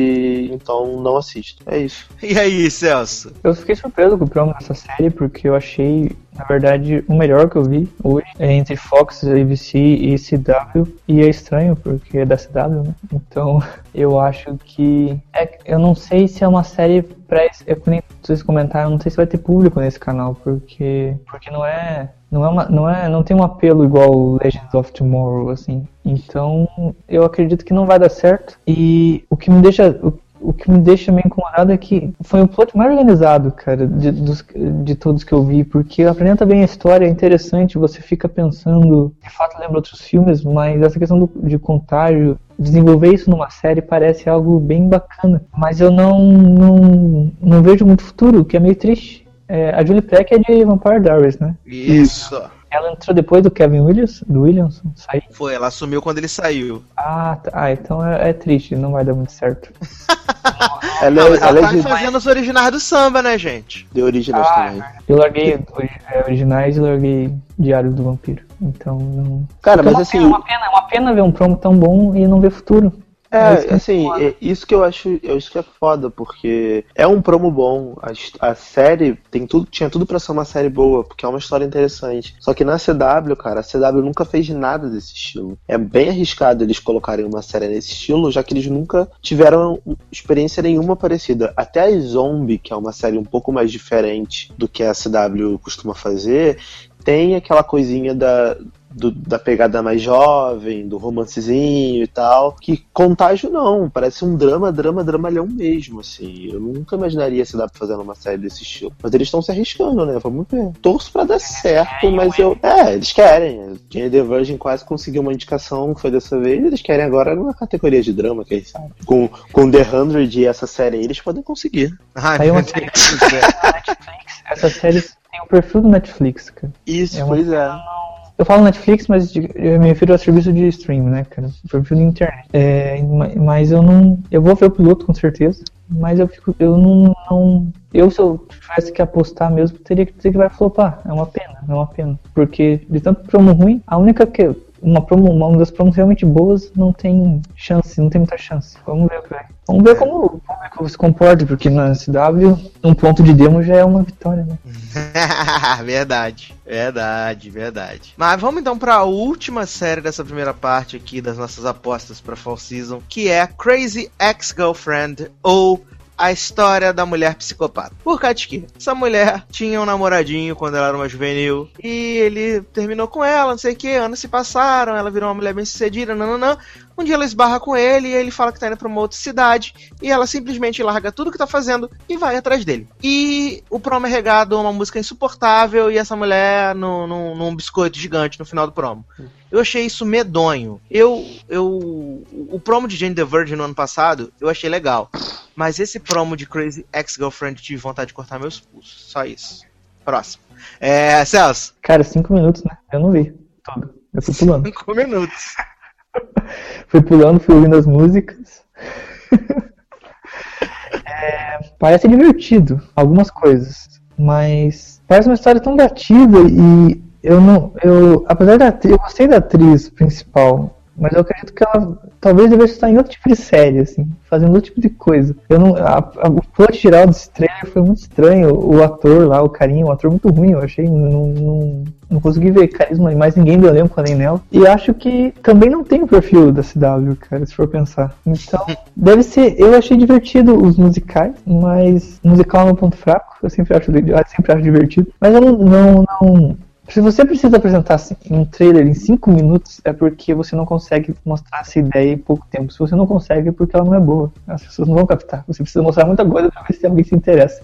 Então não assisto. É isso. E aí, Celso? Eu fiquei surpreso com o promo dessa série, porque eu achei, na verdade, o melhor que eu vi hoje é entre Fox, ABC e CW. E é estranho, porque é da CW, né? Então, eu acho que. É, eu não sei se é uma série pra. Que nem vocês comentaram, eu não sei se vai ter público nesse canal, porque. Porque não é. Não é, uma, não é, não tem um apelo igual Legends of Tomorrow, assim. Então, eu acredito que não vai dar certo. E o que me deixa, o que me deixa meio incomodado é que foi o plot mais organizado, cara, de, dos, de todos que eu vi, porque apresenta bem a história, é interessante, você fica pensando, de fato lembra outros filmes, mas essa questão do, de contágio, desenvolver isso numa série parece algo bem bacana. Mas eu não, não, não vejo muito futuro, o que é meio triste. É, a Julie Plec é de Vampire Diaries, né? Isso. Ela entrou depois do Kevin Williams, do Williamson, sair. Foi, ela assumiu quando ele saiu. Ah, tá. ah, então é, é triste, não vai dar muito certo. Ela, é, ela ela é tá de, fazendo os originais do samba, né, gente? de originais Ah, também. Eu larguei é, originais e larguei Diário do Vampiro. Então não. Cara, mas uma assim. pena, é uma pena, é uma pena ver um promo tão bom e não ver futuro. Mas, É, assim, é isso que eu acho, eu acho que é foda, porque é um promo bom. A, a série tem tudo, tinha tudo pra ser uma série boa, porque é uma história interessante. Só que na CW, cara, a CW nunca fez nada desse estilo. É bem arriscado eles colocarem uma série nesse estilo, já que eles nunca tiveram experiência nenhuma parecida. Até a Zombie, que é uma série um pouco mais diferente do que a CW costuma fazer, tem aquela coisinha da, do- da pegada mais jovem, do romancezinho e tal. Que contágio não, parece um drama, drama, dramalhão mesmo, assim. Eu nunca imaginaria se dá pra fazer uma série desse estilo. Mas eles estão se arriscando, né? Vamos ver. Torço pra dar certo, mas eu. É, eles querem. Jane The Virgin quase conseguiu uma indicação, que foi dessa vez. Eles querem agora numa categoria de drama, quem sabe. Com, com The 100 e essa série aí, eles podem conseguir. Ai, Saiu uma série Netflix. Essa série tem o perfil do Netflix, cara. Isso, É uma pois é. Eu falo Netflix, mas de- eu me refiro ao serviço de stream, né, cara? Perfil da internet. É, ma- mas eu não. Eu vou ver o piloto com certeza. Mas eu fico. Eu não. não- eu, se eu tivesse que apostar mesmo, teria que dizer que vai flopar. É uma pena, é uma pena. Porque de tanto promo ruim, a única que. Uma, promo, uma das promos realmente boas não tem chance, não tem muita chance. Vamos ver o que vai. Vamos ver como o público se comporta, porque na SW, um ponto de demo já é uma vitória, né? verdade, verdade, verdade. Mas vamos então para a última série dessa primeira parte aqui das nossas apostas para Fall Season, que é Crazy Ex-Girlfriend ou a história da mulher psicopata. Por quê? Essa mulher tinha um namoradinho quando ela era uma juvenil e ele terminou com ela, não sei o que, anos se passaram, ela virou uma mulher bem sucedida, nananã. Um dia ela esbarra com ele e ele fala que tá indo pra uma outra cidade e ela simplesmente larga tudo que tá fazendo e vai atrás dele. E o promo é regado a uma música insuportável e essa mulher no, no- num biscoito gigante no final do promo. Eu achei isso medonho. Eu, eu, o promo de Jane the Virgin no ano passado, eu achei legal. Mas esse promo de Crazy Ex-Girlfriend tive vontade de cortar meus pulsos. Só isso. Próximo. É, Celso. Cara, cinco minutos, né? Eu não vi tudo. Eu fui pulando. Cinco minutos. Fui pulando, fui ouvindo as músicas. É, parece divertido, algumas coisas, mas parece uma história tão batida e eu não, eu, apesar da eu gostei da atriz principal mas eu acredito que ela talvez devesse estar em outro tipo de série, assim, fazendo outro tipo de coisa. Eu não, a, a, o plot geral desse trailer foi muito estranho. O ator lá, o carinho, o ator muito ruim, eu achei. Não, não, não consegui ver carisma em mais ninguém do elenco além nela. E acho que também não tem o perfil da CW, cara, se for pensar. Então, deve ser. Eu achei divertido os musicais, mas musical é um ponto fraco. Eu sempre acho, eu sempre acho divertido. Mas eu não, não, não se você precisa apresentar um trailer em 5 minutos, é porque você não consegue mostrar essa ideia em pouco tempo. Se você não consegue, é porque ela não é boa. As pessoas não vão captar. Você precisa mostrar muita coisa pra ver se alguém se interessa.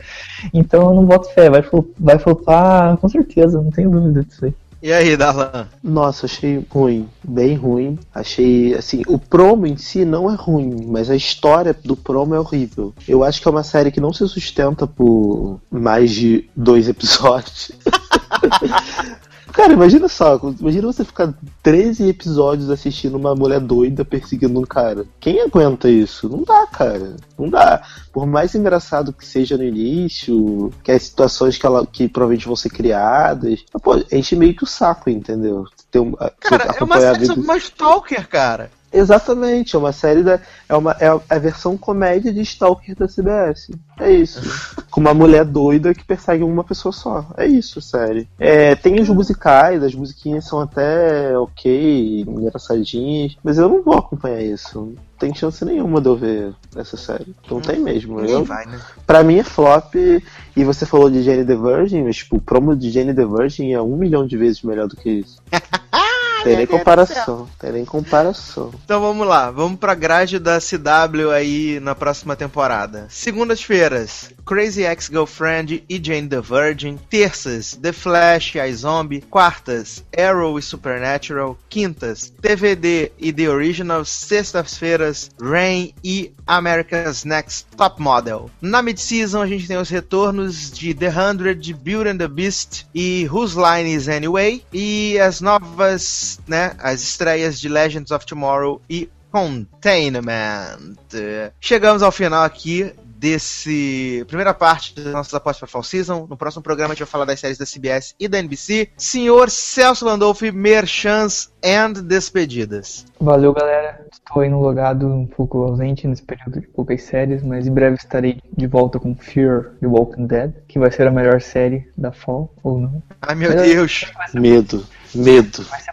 Então eu não boto fé. Vai, vai flopar com certeza, não tenho dúvida disso aí. E aí, Darlan? Nossa, achei ruim, bem ruim. Achei, assim, o promo em si não é ruim, mas a história do promo é horrível. Eu acho que é uma série que não se sustenta por mais de dois episódios. Cara, imagina só, imagina você ficar 13 episódios assistindo uma mulher doida perseguindo um cara. Quem aguenta isso? Não dá, cara. Não dá. Por mais engraçado que seja no início, que as situações que, ela, que provavelmente vão ser criadas, pô, enche meio que o saco, entendeu? Tem um, cara, é uma série sobre uma stalker, cara. Exatamente, é uma série da. É, uma, é a versão comédia de Stalker da CBS. É isso. Com uma mulher doida que persegue uma pessoa só. É isso, série. É, tem os musicais, as musiquinhas são até ok, engraçadinhas, mas eu não vou acompanhar isso. Não tem chance nenhuma de eu ver essa série. Não hum, tem mesmo. Eu, vai, né? Pra mim é flop. E você falou de Jane the Virgin, mas tipo, o promo de Jane the Virgin é um milhão de vezes melhor do que isso. Tem nem comparação, tem nem comparação. Então vamos lá, vamos pra grade da CW aí na próxima temporada. Segundas-feiras, Crazy Ex-Girlfriend e Jane the Virgin. Terças, The Flash e iZombie. Quartas, Arrow e Supernatural. Quintas, TVD e The Original. Sextas-feiras, Rain e America's Next Top Model. Na mid-season a gente tem os retornos de The Hundred, Beauty and the Beast e Whose Line Is Anyway. E as novas né, as estreias de Legends of Tomorrow e Containment. Chegamos ao final aqui desse primeira parte das nossas apostas para Fall Season. No próximo programa a gente vai falar das séries da CBS e da NBC. Senhor Celso Landolfi, merchans and despedidas. Valeu, galera. Estou aí no logado um pouco ausente nesse período de poucas séries, mas em breve estarei de volta com Fear The Walking Dead, que vai ser a melhor série da Fall, ou não. Ai, meu mas Deus. Medo. Medo. Vai ser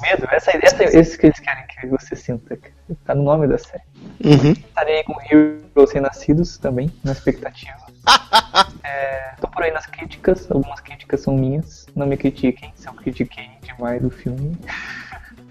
medo. Essa, essa, esse que eles querem que você sinta. Tá no nome da série. Uhum. Estarei com Heroes Renascidos também, na expectativa. é, tô por aí nas críticas, algumas críticas são minhas. Não me critiquem se eu critiquei demais do filme.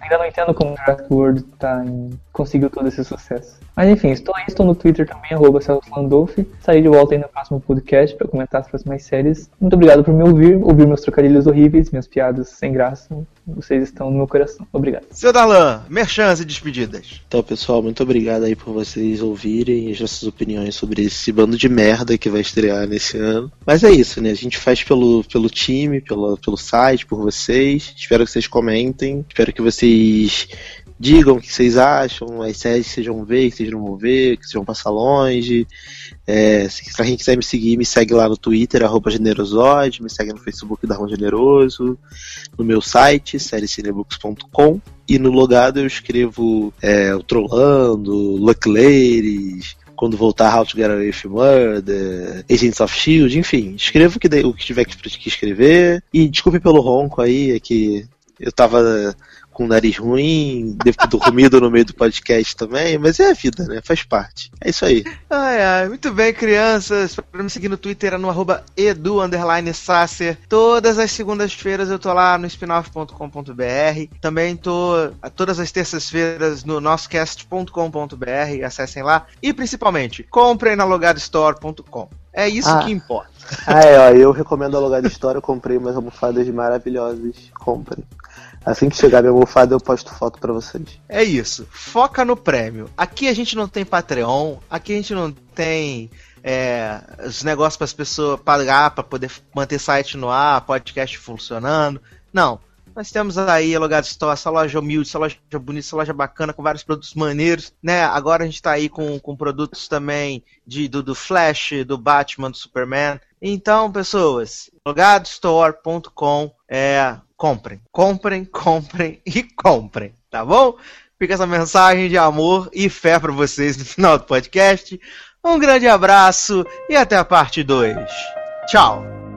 Ainda não entendo como o Jurassic World tá em... conseguiu todo esse sucesso. Mas enfim, estou aí, estou no Twitter também, arroba Landolf. Saí de volta aí no próximo podcast para comentar as próximas séries. Muito obrigado por me ouvir, ouvir meus trocadilhos horríveis, minhas piadas sem graça. Vocês estão no meu coração. Obrigado. Seu Dalan, merchans e despedidas. Então, pessoal, muito obrigado aí por vocês ouvirem as nossas opiniões sobre esse bando de merda que vai estrear nesse ano. Mas é isso, né? A gente faz pelo, pelo time, pelo, pelo site, por vocês. Espero que vocês comentem. Espero que vocês digam o que vocês acham, as séries que vocês vão ver, que vocês não vão ver, que vocês vão passar longe. É, se pra quem quiser me seguir, me segue lá no Twitter, arroba generosode, me segue no Facebook da Rão Generoso, no meu site, sériecinebooks.com, e no logado eu escrevo é, o Trollando, Luck Ladies, quando voltar How to Get Away with Murder, Agents of S.H.I.E.L.D., enfim, escrevo o que, o que tiver que, que escrever, e desculpe pelo ronco aí, é que eu tava com o nariz ruim, devo ter dormido no meio do podcast também, mas é a vida, né? Faz parte. É isso aí. Ai, ai, muito bem, crianças. Pra me seguir no Twitter é no arroba edu Sasser. Todas as segundas-feiras eu tô lá no spinoff.com.br. Também tô todas as terças-feiras no nossocast.com.br. Acessem lá. E principalmente, comprem na logadostore.com. É isso ah. que importa. Ah, é, ó, eu recomendo a Logado Store. Eu comprei umas almofadas maravilhosas. Comprem. Assim que chegar minha almofada, eu posto foto para vocês. É isso. Foca no prêmio. Aqui a gente não tem Patreon, aqui a gente não tem é, os negócios para as pessoas pagar para poder manter site no ar, podcast funcionando. Não. Nós temos aí a Logado Store, essa loja humilde, essa loja bonita, essa loja bacana, com vários produtos maneiros, né? Agora a gente está aí com, com produtos também de, do, do Flash, do Batman, do Superman. Então, pessoas, logadostore.com é comprem, comprem, comprem e comprem, tá bom? Fica essa mensagem de amor e fé para vocês no final do podcast. Um grande abraço e até a parte 2. Tchau!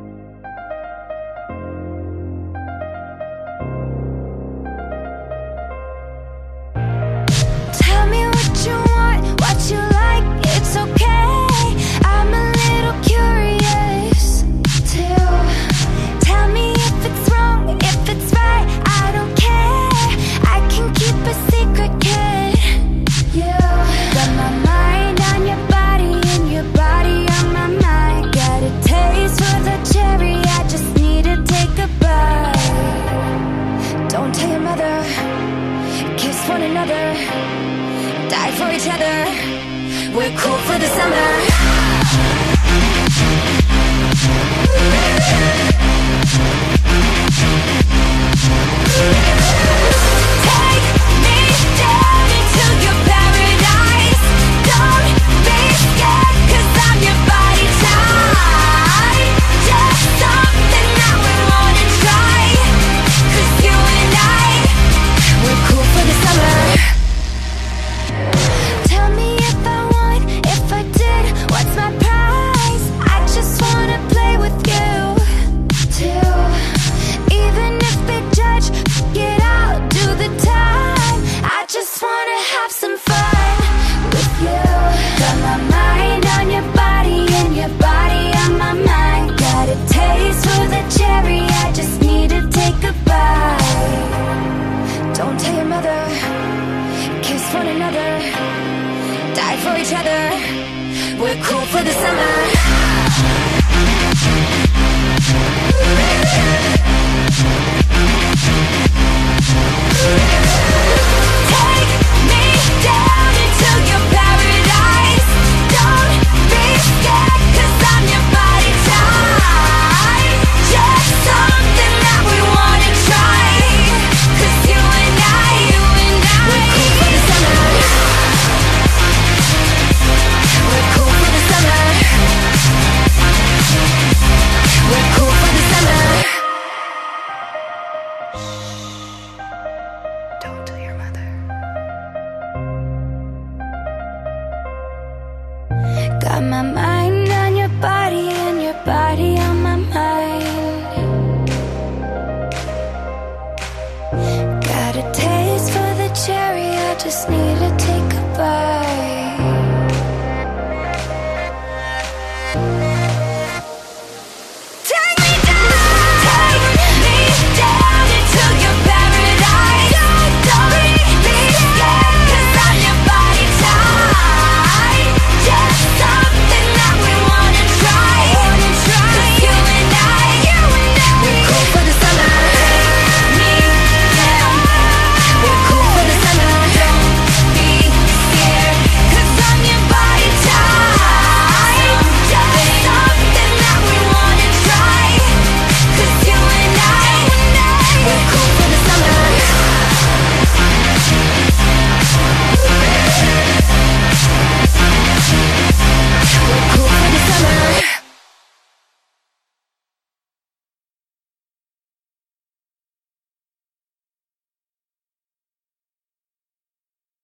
secret